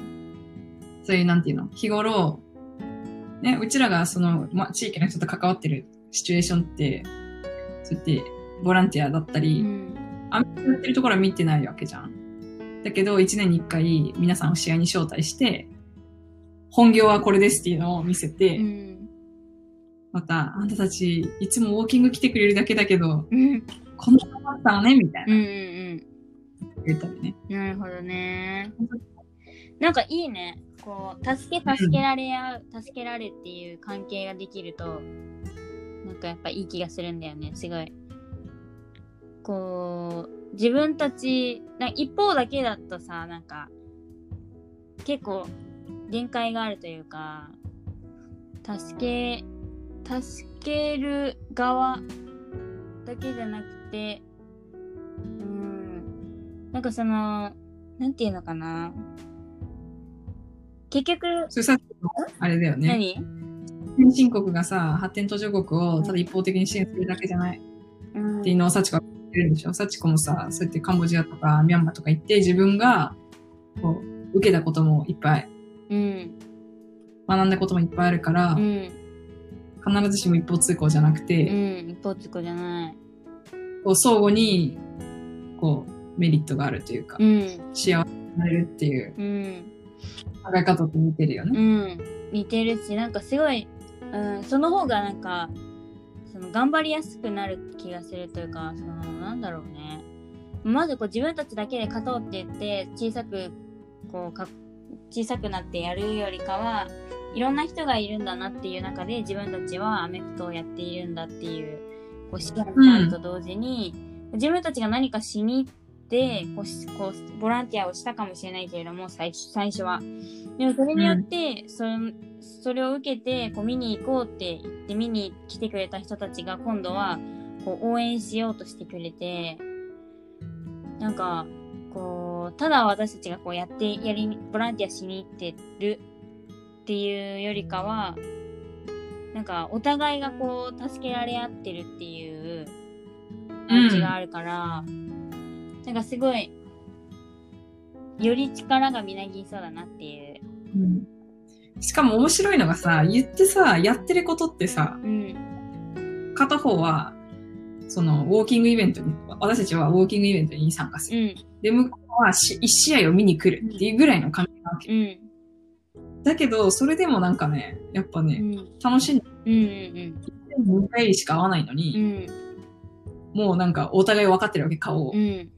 B: そういう、なんていうの、日頃、ね、うちらがその、ま、地域の人と関わってるシチュエーションって、そうやって、ボランティアだった
A: う
B: り、
A: ん。
B: アメフトやってるところは見てないわけじゃん。だけど、1年に1回、皆さんを試合に招待して、本業はこれですっていうのを見せて、
A: うん。
B: また、あんたたち、いつもウォーキング来てくれるだけだけど、
A: うん。
B: こんなことあったのねみたいな。
A: うん。うん。
B: 言ったりね。
A: なるほどね。なんかいいね。こう、助け、助けられ合う、助けられっていう関係ができると、なんかやっぱいい気がするんだよね。すごい。こう、自分たち、な一方だけだとさ、なんか、結構、限界があるというか、助け、助ける側だけじゃなくて、うん、なんかその、なんていうのかな。結局、
B: それさっきの、あれだよね。
A: 何？
B: 先進国がさ、発展途上国をただ一方的に支援するだけじゃない
A: うん
B: っていうのを幸子が言ってるんでしょ？幸子もさ、そうやってカンボジアとかミャンマーとか行って自分が、こう、受けたこともいっぱい、
A: うん。
B: 学んだこともいっぱいあるから、
A: うん。
B: 必ずしも一方通行じゃなく
A: う
B: て、
A: ん。一方通行じゃない。
B: こう相互に、こう、メリットがあるというか、
A: うん。
B: 幸せになれるっていう
A: うん。
B: 考え方と似てるよね。
A: うん。似てるし、なんかすごい、うん、その方がなんか、その頑張りやすくなる気がするというか、その、なんだろうね。まずこう自分たちだけで勝とうって言って、小さく、こうか、小さくなってやるよりかは、いろんな人がいるんだなっていう中で自分たちはアメフトをやっているんだっていう、こう視野があると同時に、自分たちが何かしに行ってでこうこうボランティアをしたかもしれないけれども最初最初は。でもそれによって、そそれを受けてこう見に行こうって言って見に来てくれた人たちが今度はこう応援しようとしてくれてなんかこうただ私たちがこうやってやりボランティアしに行ってるっていうよりかはなんかお互いがこう助けられ合ってるっていう感じがあるから、なんかすごいより力がみなぎりそうだなっていう。
B: うんしかも面白いのがさ、言ってさ、やってることってさ、
A: うん
B: 片方は、その、ウォーキングイベントに、私たちはウォーキングイベントに参加する。
A: うん
B: で、向こうはし一試合を見に来るっていうぐらいの関係なわけ。
A: うん
B: だけど、それでもなんかね、やっぱね、
A: うん
B: 楽しんで、
A: うんうん
B: 2回しか会わないの
A: う
B: に、
A: ん
B: もうなんかお互い分かってるわけ、顔を。
A: うん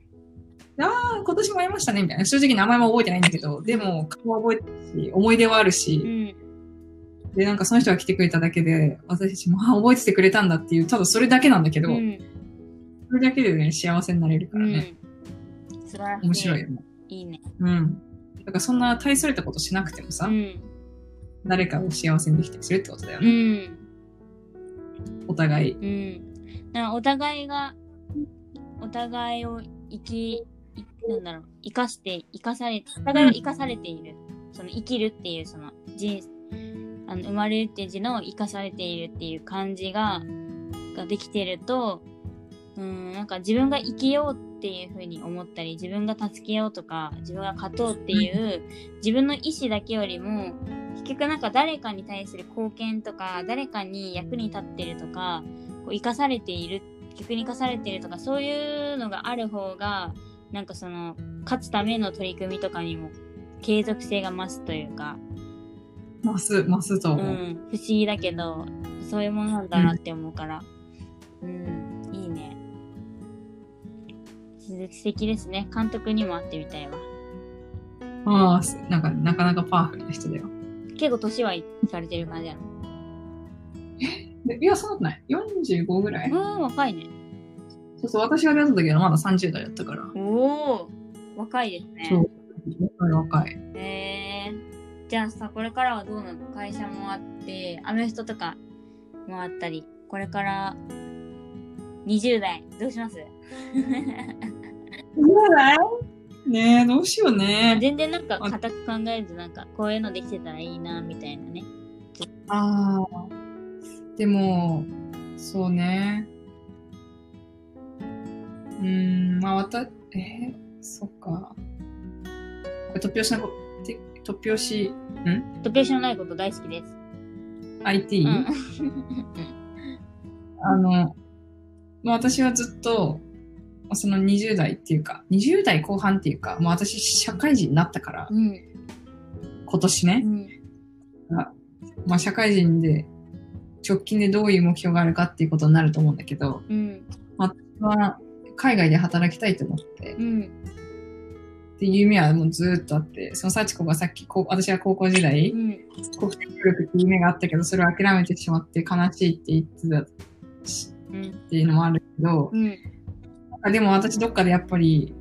B: ああ、今年も会いましたね、みたいな。正直名前も覚えてないんだけど、でも顔は覚えてるし、思い出はある
A: う
B: し、
A: ん
B: で、なんかその人が来てくれただけで、私たちも、ああ、覚えててくれたんだっていう、ただそれだけなんだけど、
A: うん
B: それだけでね、幸せになれるからね、
A: 素晴らしい。
B: 面白いよね。
A: いいね。
B: うん。だからそんな大それたことしなくてもさ、
A: うん。
B: 誰かを幸せにできたりするってことだよ
A: う
B: ね。
A: ん。
B: お互い。
A: うん。お互いが、お互いを生き、いなんだろう、生かして、生かされ、お互いを生かされている。その生きるっていう、その人、あの生まれるっていう字の生かされているっていう感じが、ができてると、うん、なんか自分が生きようっていうふうに思ったり、自分が助けようとか、自分が勝とうっていう、自分の意思だけよりも、結局なんか誰かに対する貢献とか、誰かに役に立ってるとか、こう生かされている、逆に生かされているとか、そういうのがある方が、なんかその、勝つための取り組みとかにも継続性が増すというか、
B: 増す、増すと
A: う
B: 思う。
A: ん、不思議だけど、そういうものなんだなって思うから、うん、いいね。素敵ですね。監督にも会ってみたいわ。
B: ああ、すなんか、なかなかパワフルな人だよ。
A: 結構年はいかれてる感じなの？
B: でいや、そんなことない。45ぐらい、
A: うん、若いね。
B: そうそう、私が出会った時はまだ30代だったから。
A: おお、若いですね。
B: そう。若い若い。
A: へえじゃあさ、これからはどうなの？会社もあって、アメフトとかもあったり、これから20代、どうします？
B: そうだよ。ねえ、どうしようね。
A: 全然なんか固く考えず、なんかこういうのできてたらいいな、みたいなね。
B: ああ。でも、そうね。うーん、まあ、わた、えー、そっか。これ、突拍子なこ、て突拍子、
A: 突拍子のないこと大好きです。
B: IT?
A: うん。
B: あの、まあ、私はずっと、まあその20代っていうか、20代後半っていうか、もう私社会人になったから、
A: うん。
B: 今年ね、
A: うん。
B: まあ社会人で直近でどういう目標があるかっていうことになると思うんだけど、
A: うん。
B: まあ、海外で働きたいと思って、っ
A: うん。
B: ていう夢はもうずっとあって、その幸子がさっき、こう私は高校時代
A: う、ん。
B: 国際協力っていう夢があったけど、それを諦めてしまって悲しいって言ってたし
A: うん。
B: っていうのもあるけど、
A: うん。
B: なでも私どっかでやっぱり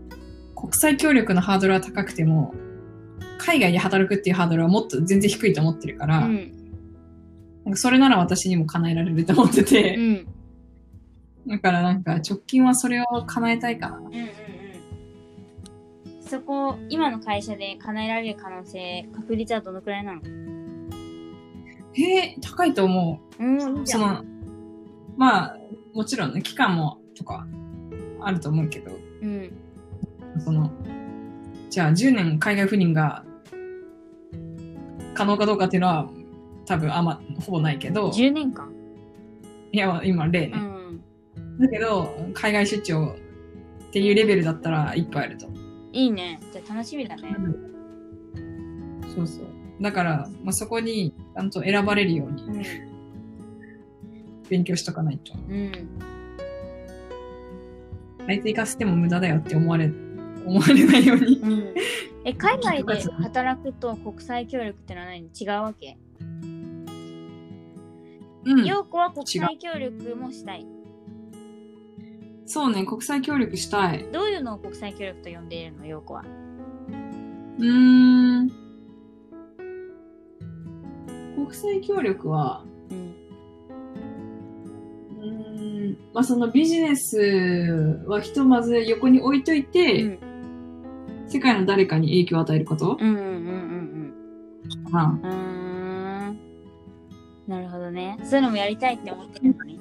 B: 国際協力のハードルは高くても海外で働くっていうハードルはもっと全然低いと思ってるから、
A: うん。
B: なんかそれなら私にも叶えられると思ってて、
A: うん。
B: だからなんか直近はそれを叶えたいかな。
A: うんうんうん。そこ今の会社で叶えられる可能性確率はどのくらいなの？
B: えー、高いと思
A: う。うん
B: その、まあ、もちろんね、期間もとかあると思うけど、
A: うん。
B: その、じゃあ10年海外赴任が可能かどうかっていうのは多分あんま、ほぼないけど、
A: 10年間？
B: いや、今例
A: う
B: ね。
A: ん
B: だけど、海外出張っていうレベルだったらいっぱいあると。
A: いいねじゃあ楽しみだね
B: そうそう。だから、まあ、そこにちゃんと選ばれるように
A: うん
B: 勉強しとかないと。
A: うん
B: あいつ行かせても無駄だよって思われ、思われないように。
A: うんえ海外で働くと国際協力ってのは何？違うわけ？
B: うん。
A: 陽子は国際協力もしたい
B: そうね、国際協力したい。
A: どういうのを国際協力と呼んでいるの陽子は？
B: うーん。国際協力は、
A: うん
B: うーん、まあそのビジネスはひとまず横に置いといて、
A: うん
B: 世界の誰かに影響を与えること？
A: うんうんうん。うんうん。なるほどね。そういうのもやりたいって思ってるのね。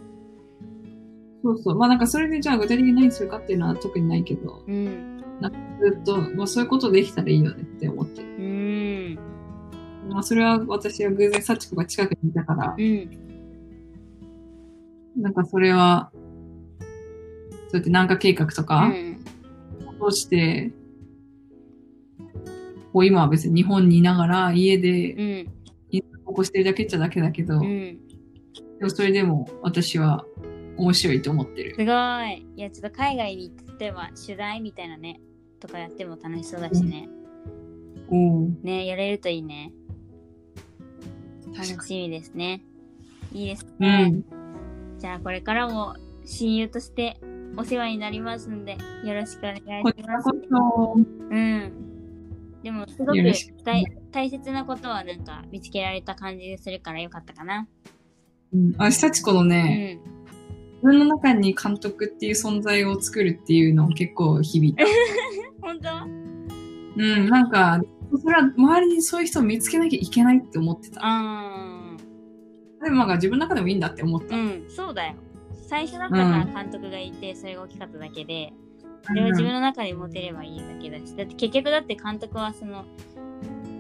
B: そうそう。まあなんかそれでじゃあ具体的に何するかっていうのは特にないけど、
A: うん。
B: ずっと、まあそういうことできたらいいよねって思ってる。
A: うーん。
B: まあそれは私は偶然幸子が近くにいたから
A: う、ん。
B: なんかそれは、そうやって南下計画と
A: う
B: か
A: ん。
B: をして、こう今は別に日本にいながら家で
A: うん。
B: 投稿してるだけっちゃだけだけど、
A: うん。
B: でもそれでも私は面白いと思ってる。
A: すごい。いや、ちょっと海外に例えば取材みたいなね、とかやっても楽しそうだしね。
B: おお。
A: ね、やれるといいね。楽しみですね。いいです
B: に。う
A: ね。
B: ん。
A: じゃあこれからも親友としてお世話になりますんで、よろしくお願いしますうん。でも、すごく大大切なことはなんか見つけられた感じがするからよかったかな。
B: うん、あ、幸子の
A: う
B: ね、
A: ん。
B: 自分の中に監督っていう存在を作るっていうのを結構響いた。
A: 本当？
B: うん、なんか、それは周りにそういう人を見つけなきゃいけないって思ってた。
A: あ
B: でもなんか自分の中でもいいんだって思った。
A: ーうん、そうだよ。最初だったから監督がいて、それが大きかっただけで、それを自分の中で持てればいいだけだし、だって結局だって監督はその、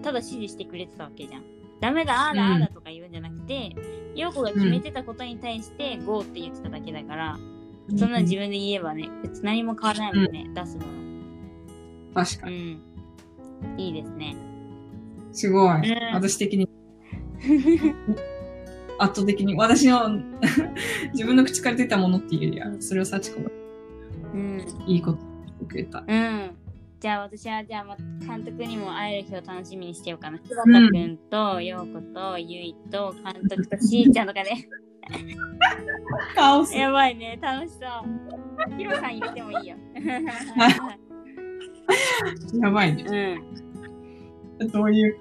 A: ただ指示してくれてたわけじゃん。ダメだ、ああだ、
B: うん
A: ああだとか言うんじゃなくて、陽子が決めてたことに対して、ゴーって言ってただけだから、そんなの自分で言えばね、別に何も変わらないもんね、出すもの。う
B: 確かに。
A: ん。いいですね。
B: すごい。
A: うん
B: 私的に。圧倒的に。私の 自分の口から出たものっていうよりは、それを幸子が
A: うん。
B: いいこと言ってくれた。
A: うん。じゃあ私はじゃあま監督にも会える日を楽しみにしてようかな。柴田くんと、陽子と、ゆいと、監督としーちゃんとかね。やばいね、楽しそう。ヒロさん入れてもいいよ。
B: やばいね。
A: うん。
B: どういう、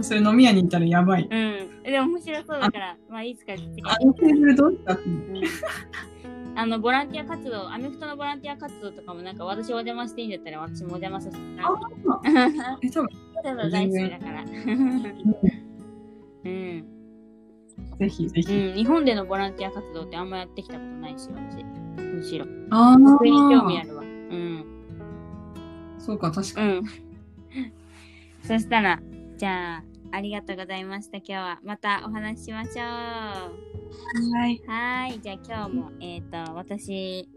B: それ飲み屋に行ったらやばい。
A: うん。でも面白そうだから、まあいつか実現
B: あのテーブルどうした？って。
A: うんあの、ボランティア活動、アメフトのボランティア活動とかもなんか私お邪魔していいんだったら私もお邪魔させてもら う。
B: え、多分、
A: ただ大好きだから。うん。
B: ぜひぜひ。
A: うん。日本でのボランティア活動ってあんまやってきたことないし、私。むしろ。
B: あ
A: それに興味あ
B: あ。
A: るわ。うん。
B: そうか、確かに。
A: うん。そしたら、じゃあ、ありがとうございました。今日はまたお話ししましょう。
B: はい。
A: はーい。じゃあ今日も、えっ、と、私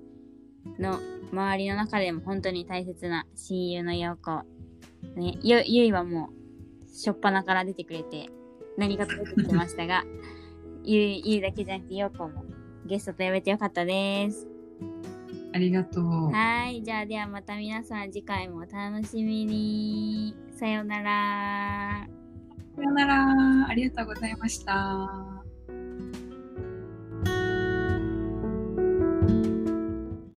A: の周りの中でも本当に大切な親友の陽子。ね、ゆゆいはもう、しょっぱなから出てくれて、何かと出てきてましたが、ゆい、ゆいだけじゃなくて陽子もゲストと呼べてよかったです。
B: ありがとう。
A: はーい。じゃあではまた皆さん次回もお楽しみに。さようなら。
B: さよなら。ありがとうございました。